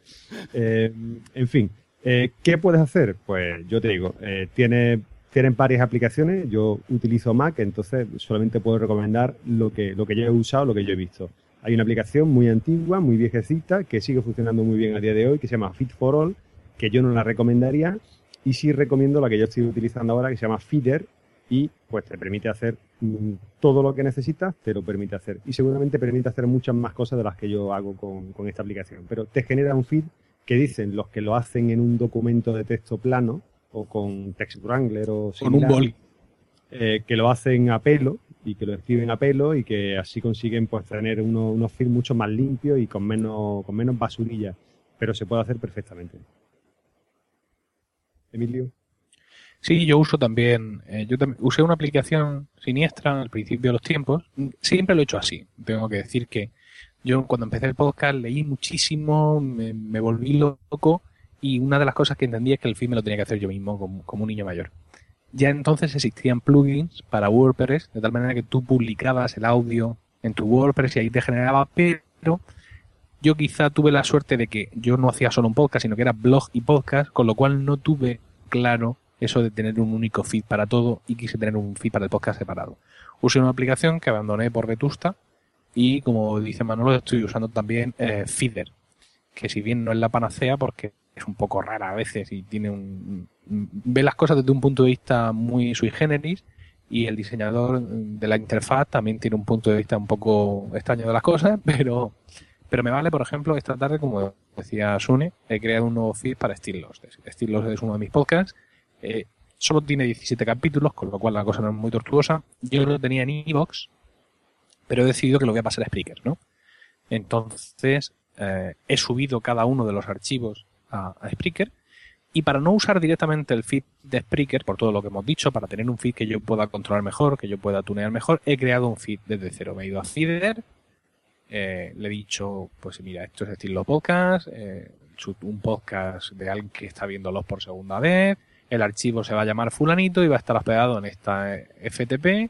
Eh, en fin, eh, ¿qué puedes hacer? Pues yo te digo, eh, tiene, tienen varias aplicaciones. Yo utilizo Mac, entonces solamente puedo recomendar lo que, lo que yo he usado, lo que yo he visto. Hay una aplicación muy antigua, muy viejecita, que sigue funcionando muy bien a día de hoy, que se llama Fit for All, que yo no la recomendaría. Y sí recomiendo la que yo estoy utilizando ahora, que se llama Feeder, y pues te permite hacer mm, todo lo que necesitas, te lo permite hacer. Y seguramente permite hacer muchas más cosas de las que yo hago con, esta aplicación. Pero te genera un feed que dicen los que lo hacen en un documento de texto plano o con Text Wrangler o con un boli. Eh, que lo hacen a pelo y que lo escriben a pelo y que así consiguen pues tener unos feeds mucho más limpios y con menos, con menos basurilla. Pero se puede hacer perfectamente. Emilio. Sí, yo uso también, eh, yo también usé una aplicación siniestra al principio de los tiempos. Siempre lo he hecho así. Tengo que decir que yo cuando empecé el podcast leí muchísimo, me, volví loco y una de las cosas que entendí es que el feed me lo tenía que hacer yo mismo como, como, un niño mayor. Ya entonces existían plugins para WordPress, de tal manera que tú publicabas el audio en tu WordPress y ahí te generaba, pero yo quizá tuve la suerte de que yo no hacía solo un podcast, sino que era blog y podcast, con lo cual no tuve claro eso de tener un único feed para todo y quise tener un feed para el podcast separado. Usé una aplicación que abandoné por Vetusta y como dice Manolo estoy usando también eh, Feeder, que si bien no es la panacea porque es un poco rara a veces y tiene un ve las cosas desde un punto de vista muy sui generis y el diseñador de la interfaz también tiene un punto de vista un poco extraño de las cosas, pero pero me vale, por ejemplo, esta tarde, como decía Sune, he creado un nuevo feed para Stilos. Stilos es uno de mis podcasts eh, solo tiene 17 capítulos, con lo cual la cosa no es muy tortuosa. Yo lo tenía en Evox, pero he decidido que lo voy a pasar a Spreaker, ¿no? Entonces, eh, he subido cada uno de los archivos a, Spreaker. Y para no usar directamente el feed de Spreaker, por todo lo que hemos dicho, para tener un feed que yo pueda controlar mejor, que yo pueda tunear mejor, he creado un feed desde cero. Me he ido a Feeder, eh, le he dicho, pues mira, esto es estilo podcast, un podcast de alguien que está viéndolos por segunda vez, el archivo se va a llamar fulanito y va a estar hospedado en esta FTP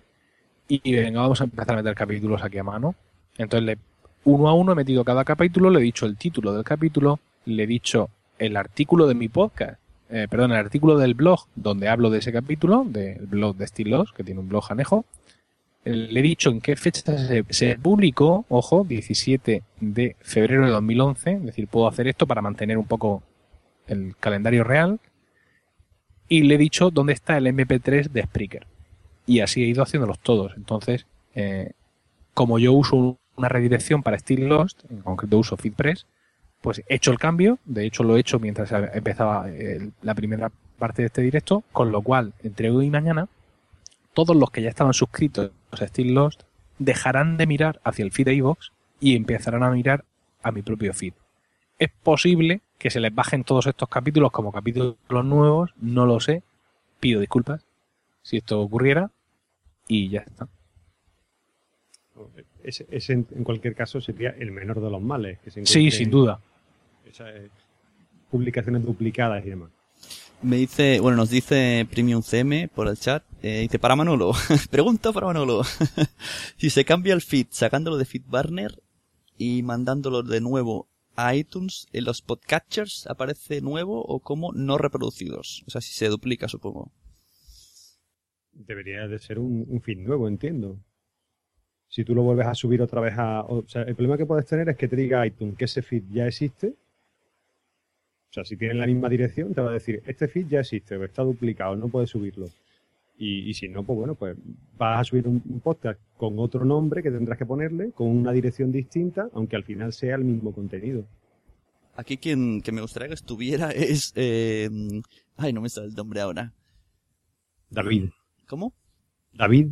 y venga, vamos a empezar a meter capítulos aquí a mano. Entonces, le, uno a uno he metido cada capítulo, le he dicho el título del capítulo, le he dicho el artículo de mi podcast, eh, perdón, el artículo del blog donde hablo de ese capítulo, del blog de Estilos, que tiene un blog anejo. Le he dicho en qué fecha se, se, publicó, ojo, 17 de febrero de 2011, es decir, puedo hacer esto para mantener un poco el calendario real y le he dicho dónde está el MP3 de Spreaker. Y así he ido haciéndolos todos. Entonces, eh, como yo uso una redirección para Steel Lost, en concreto uso FeedPress, pues he hecho el cambio, de hecho lo he hecho mientras empezaba eh, la primera parte de este directo, con lo cual entre hoy y mañana todos los que ya estaban suscritos a Steel Lost dejarán de mirar hacia el feed de iVoox y empezarán a mirar a mi propio feed. Es posible que se les bajen todos estos capítulos como capítulos nuevos, no lo sé, pido disculpas si esto ocurriera y ya está. Ese, en, cualquier caso sería el menor de los males. Que se sí, sin duda. publicaciones duplicadas y demás. Me dice, bueno, nos dice Premium CM por el chat, eh, dice para Manolo, pregunta para Manolo, si se cambia el feed sacándolo de FeedBurner y mandándolo de nuevo a iTunes, en los podcatchers aparece nuevo o como no reproducidos. O sea, si se duplica, supongo. Debería de ser un, feed nuevo, entiendo. Si tú lo vuelves a subir otra vez a... O sea, el problema que puedes tener es que te diga iTunes que ese feed ya existe. O sea, si tienes la misma dirección, te va a decir, este feed ya existe, está duplicado, no puedes subirlo. Y, si no, pues bueno, pues vas a subir un, podcast con otro nombre que tendrás que ponerle, con una dirección distinta, aunque al final sea el mismo contenido. Aquí quien que me gustaría que estuviera es... Eh, ay, no me sale el nombre ahora. David. ¿Cómo? David.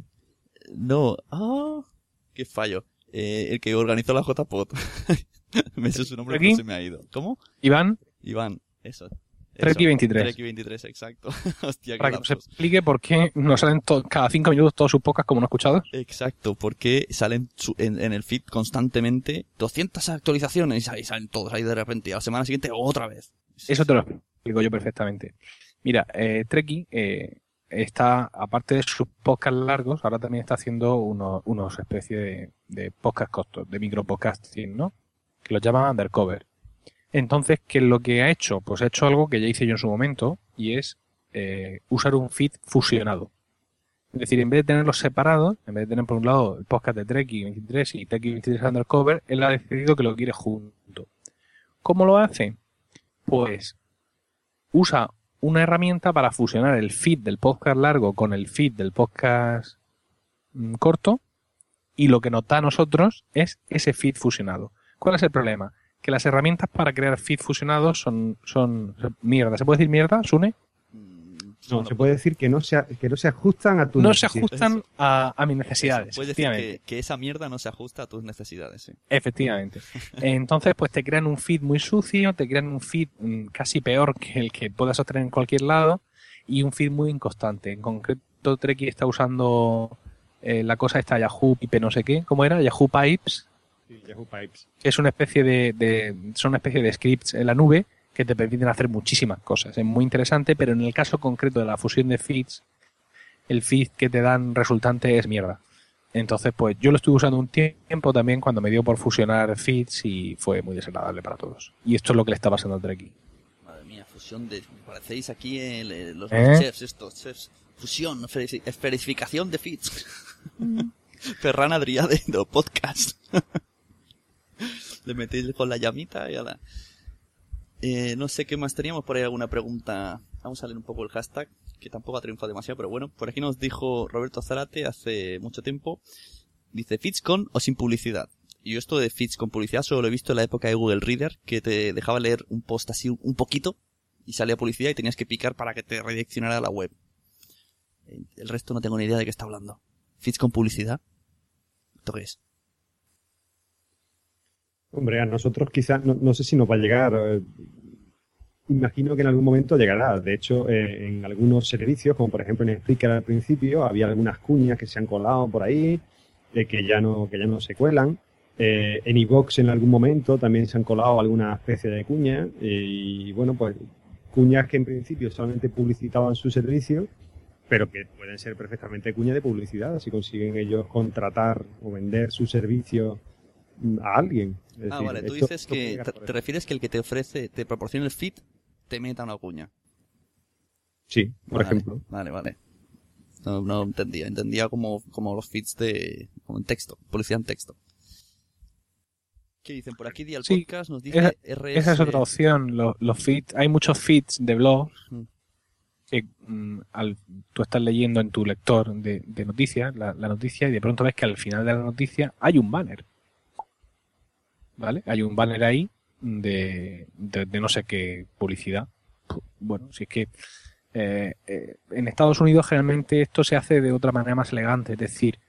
No. Ah, qué fallo. Eh, el que organizó la JPod. me sé su nombre, pero se me ha ido. ¿Cómo? Iván. Iván, eso. Treki 23. Treki 23, exacto. Hostia, Para que nos explique por qué nos salen cada cinco minutos todos sus pocas como no escuchados. Exacto, porque salen en, el feed constantemente 200 actualizaciones y ahí salen todos ahí de repente. Y a la semana siguiente otra vez. Eso te lo explico yo perfectamente. Mira, eh, Treki eh, está, aparte de sus podcasts largos, ahora también está haciendo unos, unos especies de, de podcast costos, de micro podcasting, ¿no? Que los llaman Undercover. Entonces, ¿qué es lo que ha hecho? Pues ha hecho algo que ya hice yo en su momento y es eh, usar un feed fusionado. Es decir, en vez de tenerlos separados, en vez de tener por un lado el podcast de Treki 23 y Treki 23 Undercover, él ha decidido que lo quiere junto. ¿Cómo lo hace? Pues usa una herramienta para fusionar el feed del podcast largo con el feed del podcast mm, corto y lo que nos da a nosotros es ese feed fusionado. ¿Cuál es el problema? Que las herramientas para crear feed fusionados son, son mierda. ¿Se puede decir mierda, Sune? No, se puede decir que no se, que no se ajustan a tus No se ajustan a, a mis necesidades. Puedes decir que, esa mierda no se ajusta a tus necesidades, sí. Efectivamente. Entonces, pues te crean un feed muy sucio, te crean un feed mm, casi peor que el que puedas obtener en cualquier lado y un feed muy inconstante. En concreto, Treki está usando eh, la cosa esta Yahoo Pipe no sé qué, ¿cómo era? Yahoo Pipes Yahoo Pipes. Es una especie de, son una especie de scripts en la nube que te permiten hacer muchísimas cosas. Es muy interesante, pero en el caso concreto de la fusión de feeds, el feed que te dan resultante es mierda. Entonces, pues yo lo estuve usando un tiempo también cuando me dio por fusionar feeds y fue muy desagradable para todos. Y esto es lo que le está pasando al Treki. Madre mía, fusión de... Parecéis aquí los, ¿Eh? chefs estos, chefs. Fusión, esferificación de feeds. Ferran Adriade, podcast. Le metéis con la llamita y la... Eh, no sé qué más teníamos por ahí alguna pregunta. Vamos a leer un poco el hashtag, que tampoco ha triunfado demasiado, pero bueno, por aquí nos dijo Roberto Zarate hace mucho tiempo. Dice, ¿fits con o sin publicidad? Y yo esto de feeds con publicidad solo lo he visto en la época de Google Reader, que te dejaba leer un post así un poquito y salía publicidad y tenías que picar para que te redireccionara a la web. El resto no tengo ni idea de qué está hablando. ¿Feeds con publicidad? ¿Esto qué es? Hombre, a nosotros quizás, no, sé si nos va a llegar. Eh, imagino que en algún momento llegará. De hecho, eh, en algunos servicios, como por ejemplo en Spreaker al principio, había algunas cuñas que se han colado por ahí, eh, que, ya no, que ya no se cuelan. en iVox en algún momento también se han colado alguna especie de cuñas. y bueno, pues cuñas que en principio solamente publicitaban su servicio, pero que pueden ser perfectamente cuñas de publicidad si consiguen ellos contratar o vender su servicio a alguien. ah, vale, tú dices que te, refieres que el que te ofrece, te proporciona el feed, te meta una cuña. Sí, por ejemplo. Vale, vale. No, no, entendía, entendía como, como los feeds de, como en texto, publicidad en texto. ¿Qué dicen? Por aquí Dial Podcast nos dice esa, Esa es otra opción, los, los feeds, hay muchos feeds de blogs que mm, al, tú estás leyendo en tu lector de, de noticias, la, la noticia, y de pronto ves que al final de la noticia hay un banner. ¿Vale? Hay un banner ahí de, de, no sé qué publicidad. Bueno, si es que eh, eh, en Estados Unidos generalmente esto se hace de otra manera más elegante, es decir,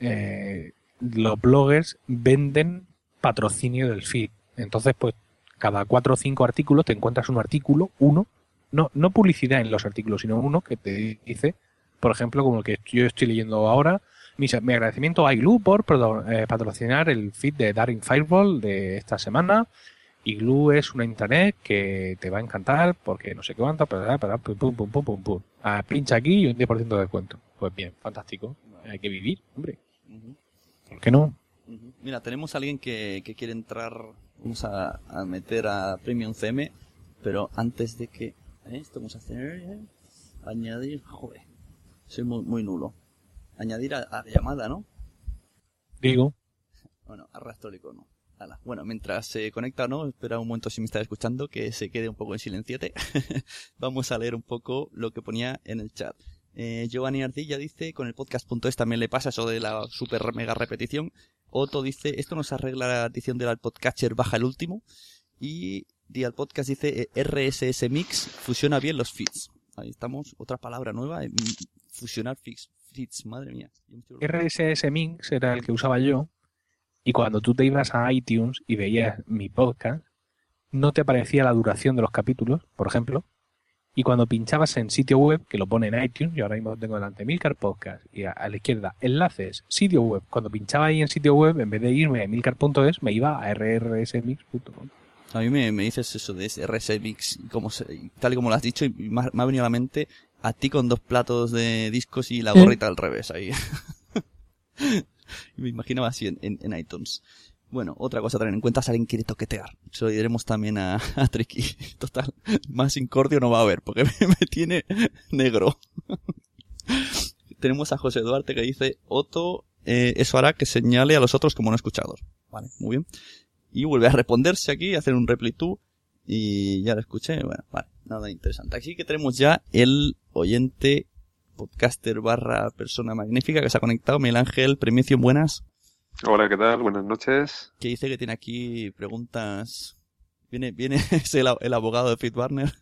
eh, los bloggers venden patrocinio del feed. Entonces, pues cada cuatro o cinco artículos te encuentras un artículo, uno, no, no publicidad en los artículos, sino uno que te dice, por ejemplo, como el que yo estoy leyendo ahora, mi, mi agradecimiento a Igloo por eh, patrocinar el feed de Daring Fireball de esta semana. Igloo es una intranet que te va a encantar porque no sé qué cuánto, para, pum, pum, pum, pum, pum, pum. Ah, pincha aquí y un 10% de descuento. Pues bien, fantástico. Hay que vivir, hombre. Ujú, ¿Por qué no? Mira, tenemos a alguien que, que quiere entrar, vamos a, a meter a Premium CM, pero antes de que... ¿eh? Esto vamos a hacer... ¿eh? Añadir... Joder, soy muy, muy nulo. Añadir a, a la llamada, ¿no? Digo, Bueno, arrastro el icono. Ala. Bueno, mientras se conecta, ¿no? Espera un momento si me está escuchando, que se quede un poco en silenciete. Vamos a leer un poco lo que ponía en el chat. Eh, Giovanni Ardilla dice, con el podcast.es también le pasa eso de la super mega repetición. Otto dice, esto nos arregla la adición del podcatcher baja el último. Y Dial Podcast dice, eh, RSS Mix fusiona bien los feeds. Ahí estamos, otra palabra nueva, eh, fusionar feeds, madre mía. RSS Mix era el que usaba yo. Y cuando tú te ibas a iTunes y veías mi podcast, no te aparecía la duración de los capítulos, por ejemplo. Y cuando pinchabas en sitio web, que lo pone en iTunes, yo ahora mismo tengo delante Milcar Podcast, y a, a la izquierda enlaces, sitio web. Cuando pinchaba ahí en sitio web, en vez de irme a milcar.es, me iba a rrsmix.com. A mí me, me dices eso de ese RS Mix, como se- tal y como lo has dicho, y me ha, me ha venido a la mente a ti con dos platos de discos y la gorrita al revés ahí. me imaginaba así en, en- en iTunes. Bueno, otra cosa a tener en cuenta es alguien quiere toquetear. Se lo diremos también a, a Tricky. Total, más incordio no va a haber, porque me, me tiene negro. Tenemos a José Duarte que dice, Otto, eh, eso hará que señale a los otros como no escuchados. Vale, muy bien y vuelve a responderse aquí, a hacer un reply to, y ya lo escuché, bueno, vale, nada interesante. Aquí que tenemos ya el oyente podcaster barra persona magnífica que se ha conectado, Miguel Ángel, Premicio, buenas, Hola, ¿qué tal? Buenas noches. que dice que tiene aquí preguntas, viene, viene, es el, el abogado de Fitbarner.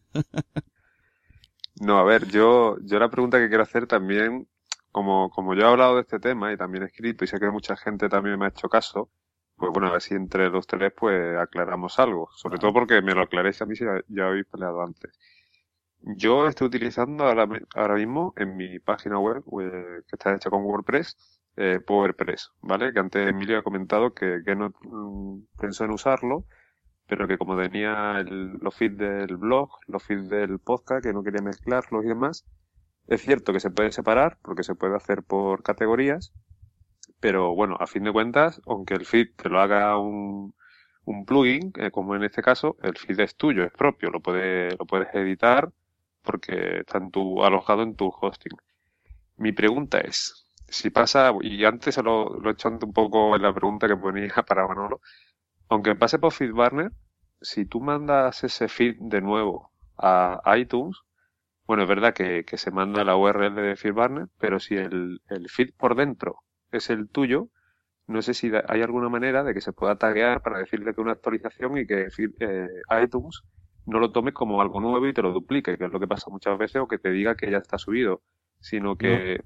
No, a ver, yo, yo la pregunta que quiero hacer también, como, como yo he hablado de este tema y también he escrito y sé que mucha gente también me ha hecho caso, pues bueno, a ver si entre los tres pues aclaramos algo. Sobre todo porque me lo aclaréis a mí si ya, habéis peleado antes. Yo estoy utilizando ahora, ahora mismo en mi página web, eh, que está hecha con WordPress, eh, PowerPress, ¿vale? Que antes Emilio ha comentado que, que no mm, pensó en usarlo, pero que como tenía el- los feeds del blog, los feeds del podcast, que no quería mezclarlos y demás, es cierto que se puede separar, porque se puede hacer por categorías, pero bueno, a fin de cuentas, aunque el feed te lo haga un, un plugin, eh, como en este caso, el feed es tuyo, es propio, lo puedes, lo puedes editar porque está en tu, alojado en tu hosting. Mi pregunta es, si pasa, y antes lo, lo he hecho un poco en la pregunta que ponía para Manolo, aunque pase por FeedBurner, si tú mandas ese feed de nuevo a iTunes, bueno, es verdad que, que se manda la URL de FeedBurner, pero si el, el feed por dentro es el tuyo, no sé si hay alguna manera de que se pueda taguear para decirle que una actualización y que eh, iTunes no lo tome como algo nuevo y te lo duplique, que es lo que pasa muchas veces, o que te diga que ya está subido, sino que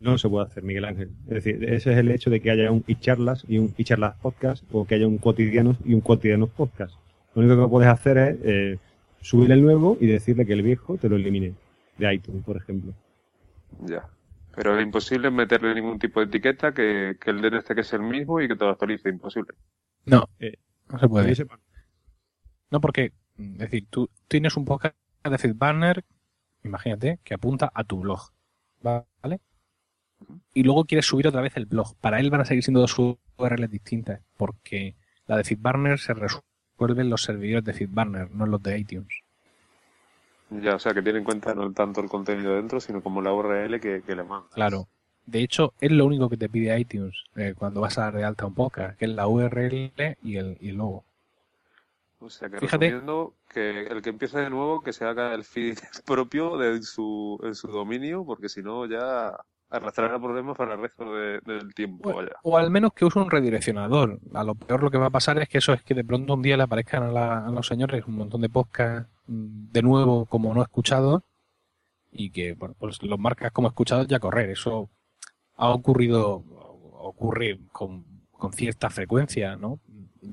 No se puede hacer, Miguel Ángel. Es decir, ese es el hecho de que haya un charlas y un charlas podcast o que haya un cotidianos y un cotidianos podcast. Lo único que puedes hacer es eh, subir el nuevo y decirle que el viejo te lo elimine de iTunes, por ejemplo. Ya. Pero es imposible meterle ningún tipo de etiqueta que, que el DNS que es el mismo y que te lo actualice. Imposible. No, Eh, no se puede. No, porque, es decir, tú tienes un podcast de FeedBurner, imagínate, que apunta a tu blog, ¿vale? Y luego quieres subir otra vez el blog. Para él van a seguir siendo dos URLs distintas, porque la de FeedBurner se resuelve en los servidores de FeedBurner, no en los de iTunes. Ya, o sea, que tiene en cuenta no tanto el contenido dentro, sino como la URL que, que le manda. Claro. De hecho, es lo único que te pide iTunes eh, cuando vas a dar de alta un podcast, que es la URL y el, y el logo. O sea, que Fíjate. resumiendo, que el que empiece de nuevo, que se haga el feed propio de su, en su dominio, porque si no ya arrastrará problemas para el resto de- del tiempo. O, vaya. o al menos que use un redireccionador. A lo peor lo que va a pasar es que eso es que de pronto un día le aparezcan a, la- a los señores un montón de podcasts de nuevo como no escuchados y que bueno, pues los marcas como escuchados ya correr. Eso ha ocurrido, ocurre con, con cierta frecuencia, ¿no?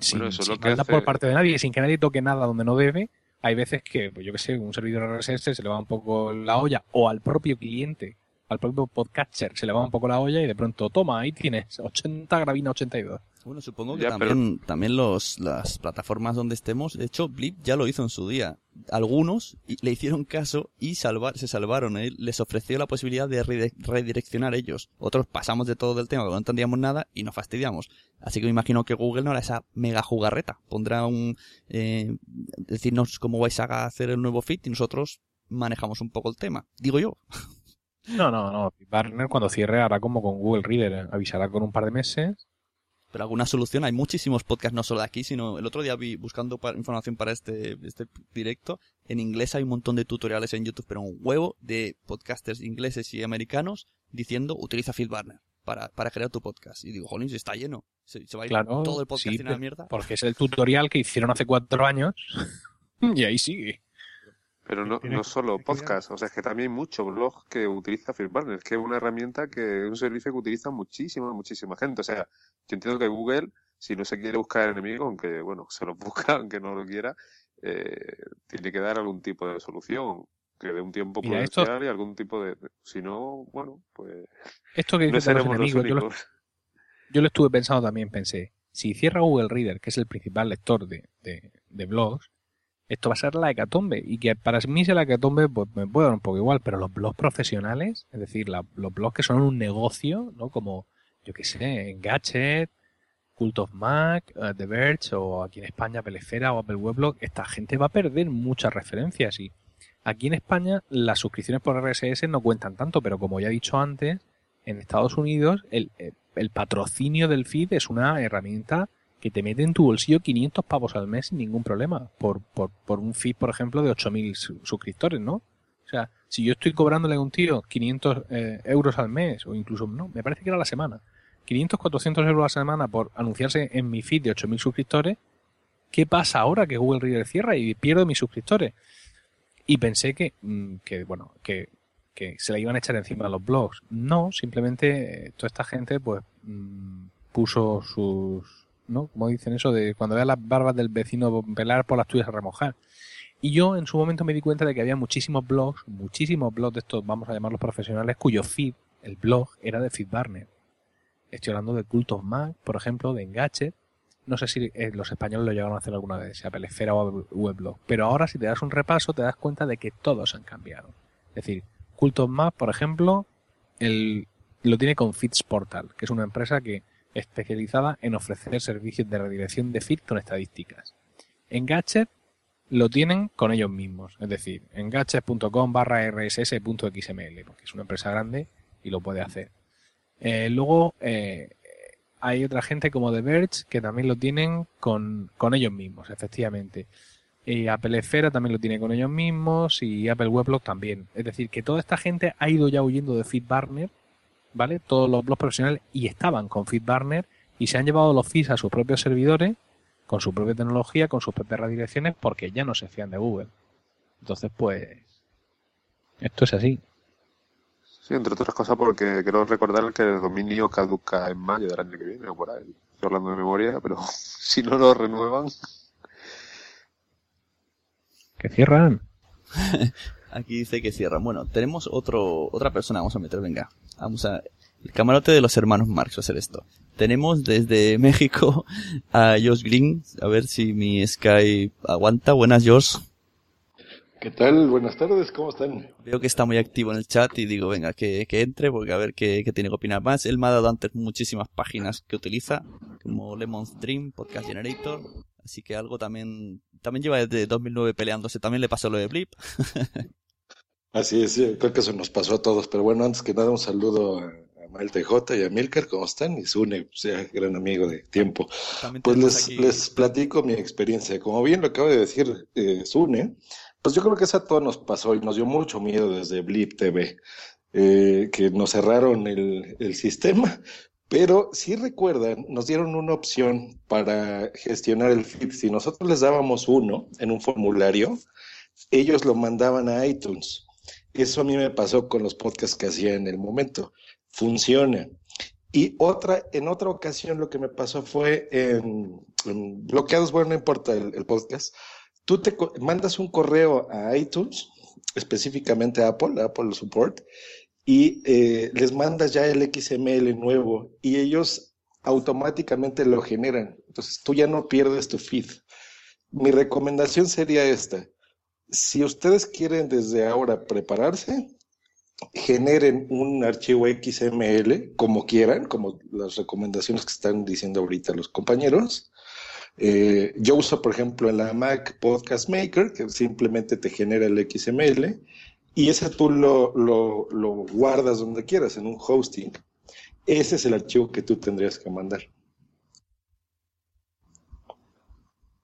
Sin, eso es sin lo que hace- por parte de nadie, sin que nadie toque nada donde no debe. Hay veces que, pues yo que sé, un servidor RSS se le va un poco la olla o al propio cliente, al propio podcatcher se le va un poco la olla y de pronto, toma, ahí tienes 80 gravina 82. Bueno, supongo que Ya, pero- también, también los, las plataformas donde estemos, de hecho, Blip ya lo hizo en su día. Algunos le hicieron caso y salvar, se salvaron. ¿eh? Les ofreció la posibilidad de redireccionar ellos. Otros pasamos de todo del tema, que no entendíamos nada y nos fastidiamos. Así que me imagino que Google no hará esa mega jugarreta. Pondrá un, eh, decirnos cómo vais a hacer el nuevo feed y nosotros manejamos un poco el tema. Digo yo. No, no, no. Partner cuando cierre hará como con Google Reader, ¿eh? avisará con un par de meses. Pero alguna solución, hay muchísimos podcasts, no solo de aquí, sino el otro día vi buscando información para este, este directo. En inglés hay un montón de tutoriales en YouTube, pero un huevo de podcasters ingleses y americanos diciendo utiliza FeedBurner para, para crear tu podcast. Y digo, jolín, si está lleno. Se, se va a ir Claro, todo el podcast sí, en la mierda. porque es el tutorial que hicieron hace cuatro años y ahí sigue. Pero no, no solo podcast, o sea, es que también hay muchos blogs que utiliza FeedBurner, que es una herramienta que es un servicio que utiliza muchísima, muchísima gente. O sea, yo entiendo que Google, si no se quiere buscar enemigos, aunque, bueno, se los busca, aunque no lo quiera, eh, tiene que dar algún tipo de solución, que dé un tiempo Mira, esto- y algún tipo de... Si no, bueno, pues Esto que no los seremos los yo lo, yo lo estuve pensando también, pensé, si cierra Google Reader, que es el principal lector de, de- de blogs, esto va a ser la hecatombe. Y que para mí sea la hecatombe, pues me puede dar un poco igual, pero los blogs profesionales, es decir, los blogs que son un negocio, ¿no? Como, yo qué sé, Engadget, Cult of Mac, eh, The Verge, o aquí en España Pelefera o Apple Weblog, esta gente va a perder muchas referencias. Y aquí en España las suscripciones por RSS no cuentan tanto, pero como ya he dicho antes, en Estados Unidos el, el patrocinio del feed es una herramienta que te mete en tu bolsillo 500 pavos al mes sin ningún problema por, por, por un feed, por ejemplo, de 8.000 su- suscriptores, ¿no? O sea, si yo estoy cobrándole a un tío 500 eh, euros al mes, o incluso, no, me parece que era la semana, 500, 400 euros a la semana por anunciarse en mi feed de 8.000 suscriptores, ¿qué pasa ahora que Google Reader cierra y pierdo mis suscriptores? Y pensé que, mm, que bueno, que, que se la iban a echar encima a los blogs. No, simplemente eh, toda esta gente pues mm, puso sus, ¿no? Como dicen eso de cuando vea las barbas del vecino pelar por las tuyas a remojar. Y yo en su momento me di cuenta de que había muchísimos blogs, muchísimos blogs de estos, vamos a llamarlos profesionales, cuyo feed, el blog, era de FeedBurner. Estoy hablando de Cult of por ejemplo, de Engadget. No sé si eh, los españoles lo llegaron a hacer alguna vez, sea Pelesfera o Weblog. Pero ahora si te das un repaso te das cuenta de que todos han cambiado. Es decir, Cult of por ejemplo, el, lo tiene con Feeds Portal, que es una empresa que especializada en ofrecer servicios de redirección de feed con estadísticas. Engadget lo tienen con ellos mismos, es decir, engadget.com barra rss.xml, porque es una empresa grande y lo puede hacer. Eh, luego eh, hay otra gente como The Verge que también lo tienen con, con ellos mismos, efectivamente. Y Apple Esfera también lo tiene con ellos mismos y Apple Weblog también. Es decir, que toda esta gente ha ido ya huyendo de FeedBurner, ¿vale? Todos los blogs profesionales y estaban con FeedBurner y se han llevado los feeds a sus propios servidores con su propia tecnología, con sus propias redirecciones, porque ya no se fían de Google. Entonces, pues, esto es así. Sí, entre otras cosas porque quiero recordar que el dominio caduca en mayo del año que viene o por ahí. Estoy hablando de memoria, pero si no lo renuevan, Que cierran. Aquí dice que cierran. Bueno, tenemos otro, otra persona, vamos a meter, venga. Vamos a, el camarote de los hermanos Marx va a hacer esto. Tenemos desde México a Josh Green, a ver si mi Sky aguanta. Buenas, Josh. ¿Qué tal? Buenas tardes, ¿cómo están? Veo que está muy activo en el chat y digo, venga, que, que entre, porque a ver qué, qué tiene que opinar más. Él me ha dado antes muchísimas páginas que utiliza, como Lemon's Dream, Podcast Generator, así que algo también, también lleva desde 2009 peleándose, también le pasó lo de Blip. Así es, creo que eso nos pasó a todos, pero bueno, antes que nada un saludo a, Mael TJ y a Milker, ¿cómo están? Y Sune, sea, gran amigo de tiempo. Pues les, aquí- les platico mi experiencia. Como bien lo acaba de decir eh, Sune, pues yo creo que eso a todos nos pasó y nos dio mucho miedo desde Blip TV. eh, que nos cerraron el, el sistema, pero si recuerdan, nos dieron una opción para gestionar el feed. Si nosotros les dábamos uno en un formulario, ellos lo mandaban a iTunes. Eso a mí me pasó con los podcasts que hacía en el momento. Funciona. Y otra, en otra ocasión lo que me pasó fue en, bloqueados, bueno, no importa el, podcast. Tú te mandas un correo a iTunes, específicamente a Apple, Apple Support, y eh, les mandas ya el XML nuevo y ellos automáticamente lo generan. Entonces tú ya no pierdes tu feed. Mi recomendación sería esta. Si ustedes quieren desde ahora prepararse, generen un archivo XML como quieran, como las recomendaciones que están diciendo ahorita los compañeros. Eh, yo uso, por ejemplo, en la Mac Podcast Maker, que simplemente te genera el XML, y ese tú lo, lo, lo guardas donde quieras, en un hosting. Ese es el archivo que tú tendrías que mandar.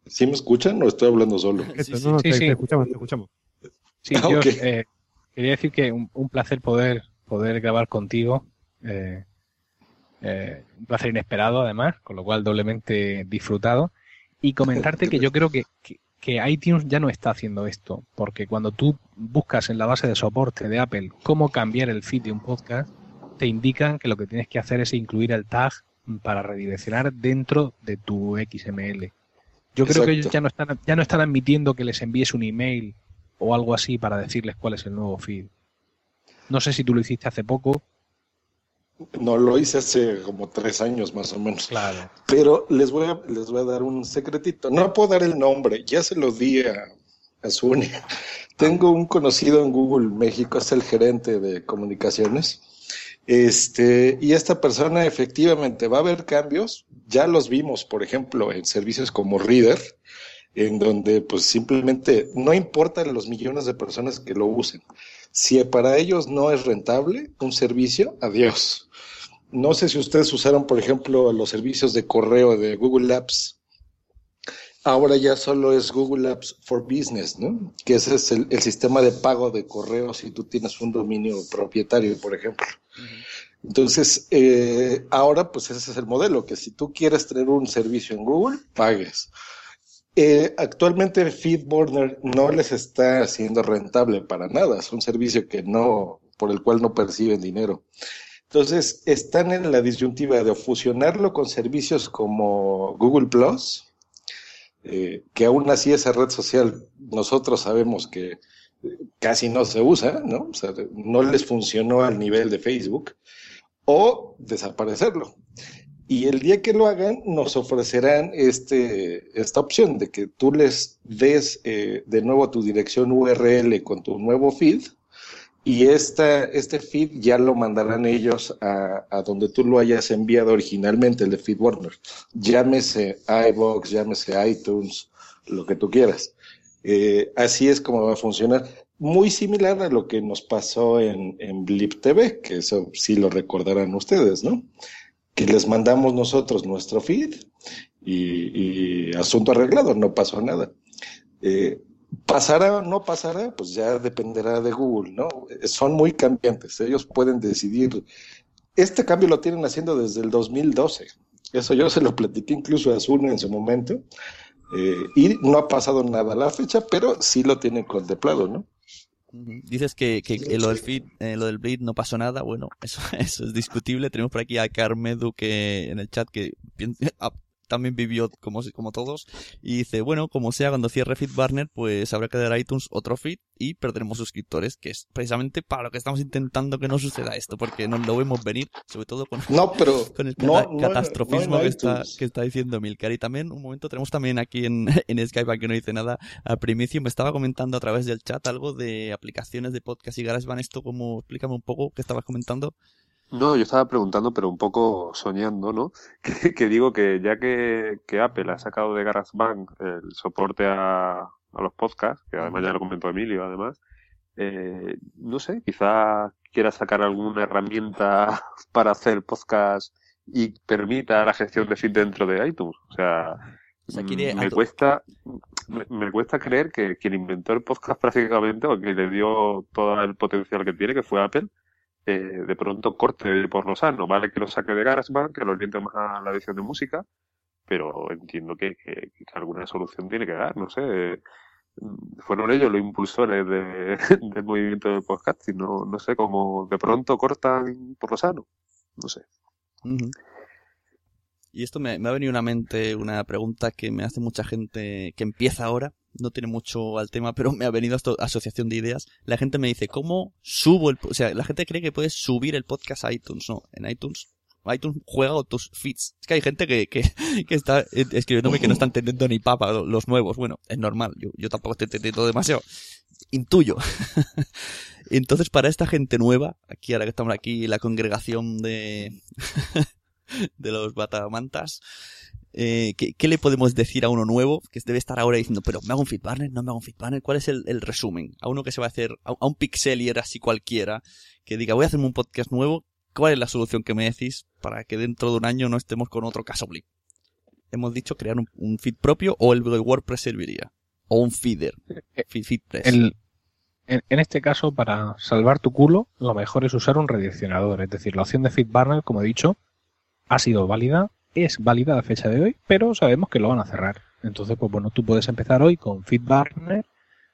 ¿Sí me escuchan o estoy hablando solo? No, no, Sí, te, sí. te escuchamos, te escuchamos. Sí, Ah, yo eh, quería decir que un, un placer poder, poder grabar contigo. eh, eh, un placer inesperado, además, con lo cual doblemente disfrutado. Y comentarte que yo creo que, que, que iTunes ya no está haciendo esto, porque cuando tú buscas en la base de soporte de Apple cómo cambiar el feed de un podcast, te indican que lo que tienes que hacer es incluir el tag para redireccionar dentro de tu XML. Yo creo que ellos ya no están, ya no están admitiendo que les envíes un email o algo así para decirles cuál es el nuevo feed. No sé si tú lo hiciste hace poco. No, lo hice hace como tres años más o menos. Claro. Pero les voy a, les voy a dar un secretito. No puedo dar el nombre, ya se lo di a, a. Tengo un conocido en Google México, es el gerente de comunicaciones. Este, y esta persona efectivamente va a haber cambios. Ya los vimos, por ejemplo, en servicios como Reader, en donde pues simplemente no importan los millones de personas que lo usen. Si para ellos no es rentable un servicio, adiós. No sé si ustedes usaron, por ejemplo, los servicios de correo de Google Apps. Ahora ya solo es Google Apps for Business, ¿no? Que ese es el, el sistema de pago de correo si tú tienes un dominio propietario, por ejemplo. Entonces, eh, ahora pues ese es el modelo, que si tú quieres tener un servicio en Google, pagues. Eh, actualmente FeedBurner no les está haciendo rentable para nada, es un servicio que no, por el cual no perciben dinero. Entonces, están en la disyuntiva de fusionarlo con servicios como Google Plus, eh, que aún así esa red social nosotros sabemos que eh, casi no se usa, ¿no? O sea, no les funcionó al nivel de Facebook, o desaparecerlo. Y el día que lo hagan, nos ofrecerán este, esta opción de que tú les des eh, de nuevo tu dirección URL con tu nuevo feed y esta, este feed ya lo mandarán ellos a, a donde tú lo hayas enviado originalmente, el de FeedBurner. Llámese iBox, llámese iTunes, lo que tú quieras. Eh, así es como va a funcionar. Muy similar a lo que nos pasó en, en Blip TV, que eso sí lo recordarán ustedes, ¿no? Que les mandamos nosotros nuestro feed y, y asunto arreglado, no pasó nada. Eh, ¿Pasará o no pasará? Pues ya dependerá de Google, ¿no? Son muy cambiantes, ellos pueden decidir. Este cambio lo tienen haciendo desde el 2012. Eso yo se lo platiqué incluso a Azul en su momento. Eh, y no ha pasado nada a la fecha, pero sí lo tienen contemplado, ¿no? Dices que, que, que lo del feed, eh, lo del bleed no pasó nada. Bueno, eso, eso es discutible. Tenemos por aquí a Carmedu que en el chat que también vivió como, como todos y dice, bueno, como sea, cuando cierre FeedBurner, pues habrá que dar a iTunes otro feed y perderemos suscriptores, que es precisamente para lo que estamos intentando que no suceda esto, porque no lo vemos venir, sobre todo con, No, pero con el no, no catastrofismo que, está, que está diciendo Milcar. Y también, un momento, tenemos también aquí en, en Skype, aquí no dice nada, a Primicio, me estaba comentando a través del chat algo de aplicaciones de podcast y GarageBand. Esto, como, explícame un poco, ¿qué estabas comentando? No, yo estaba preguntando, pero un poco soñando, ¿no? Que, que digo que ya que, que Apple ha sacado de GarageBand el soporte a, a los podcasts, que además ya lo comentó Emilio, además, eh, no sé, quizá quiera sacar alguna herramienta para hacer podcast y permita la gestión de feed dentro de iTunes. O sea, O sea, quiere me cuesta, me, me cuesta creer que quien inventó el podcast prácticamente, o que le dio todo el potencial que tiene, que fue Apple, eh, de pronto corte por lo sano. Vale que lo saque de GarageBand, que lo oriente más a la edición de música, pero entiendo que, alguna solución tiene que dar, no sé. Fueron ellos los impulsores de, del movimiento del podcasting, no, no sé, como de pronto cortan por lo sano, no sé. Y esto me, me ha venido a la mente una pregunta que me hace mucha gente que empieza ahora. No tiene mucho al tema, pero me ha venido esto asociación de ideas. La gente me dice, ¿cómo subo el... po-?" O sea, la gente cree que puedes subir el podcast a iTunes. No, en iTunes iTunes juega con tus feeds. Es que hay gente que, que, que está eh, escribiéndome que no está entendiendo ni papa lo- los nuevos. Bueno, es normal. Yo, yo tampoco estoy entendiendo demasiado. Intuyo. Entonces, para esta gente nueva, aquí ahora que estamos aquí, la congregación de, de los batamantas, eh, ¿qué, qué le podemos decir a uno nuevo que debe estar ahora diciendo, pero ¿me hago un feedbanner? ¿No me hago un feedbanner? ¿Cuál es el, el resumen? A uno que se va a hacer, a, a un pixelier así cualquiera, que diga, voy a hacerme un podcast nuevo, ¿cuál es la solución que me decís para que dentro de un año no estemos con otro caso blip? Hemos dicho crear un, un feed propio o el WordPress serviría. O un feeder. Feed, feedpress. El- en, en este caso, para salvar tu culo, lo mejor es usar un redireccionador. Es decir, la opción de FeedBurner, como he dicho, ha sido válida, es válida a fecha de hoy, pero sabemos que lo van a cerrar. Entonces, pues bueno, tú puedes empezar hoy con FeedBurner,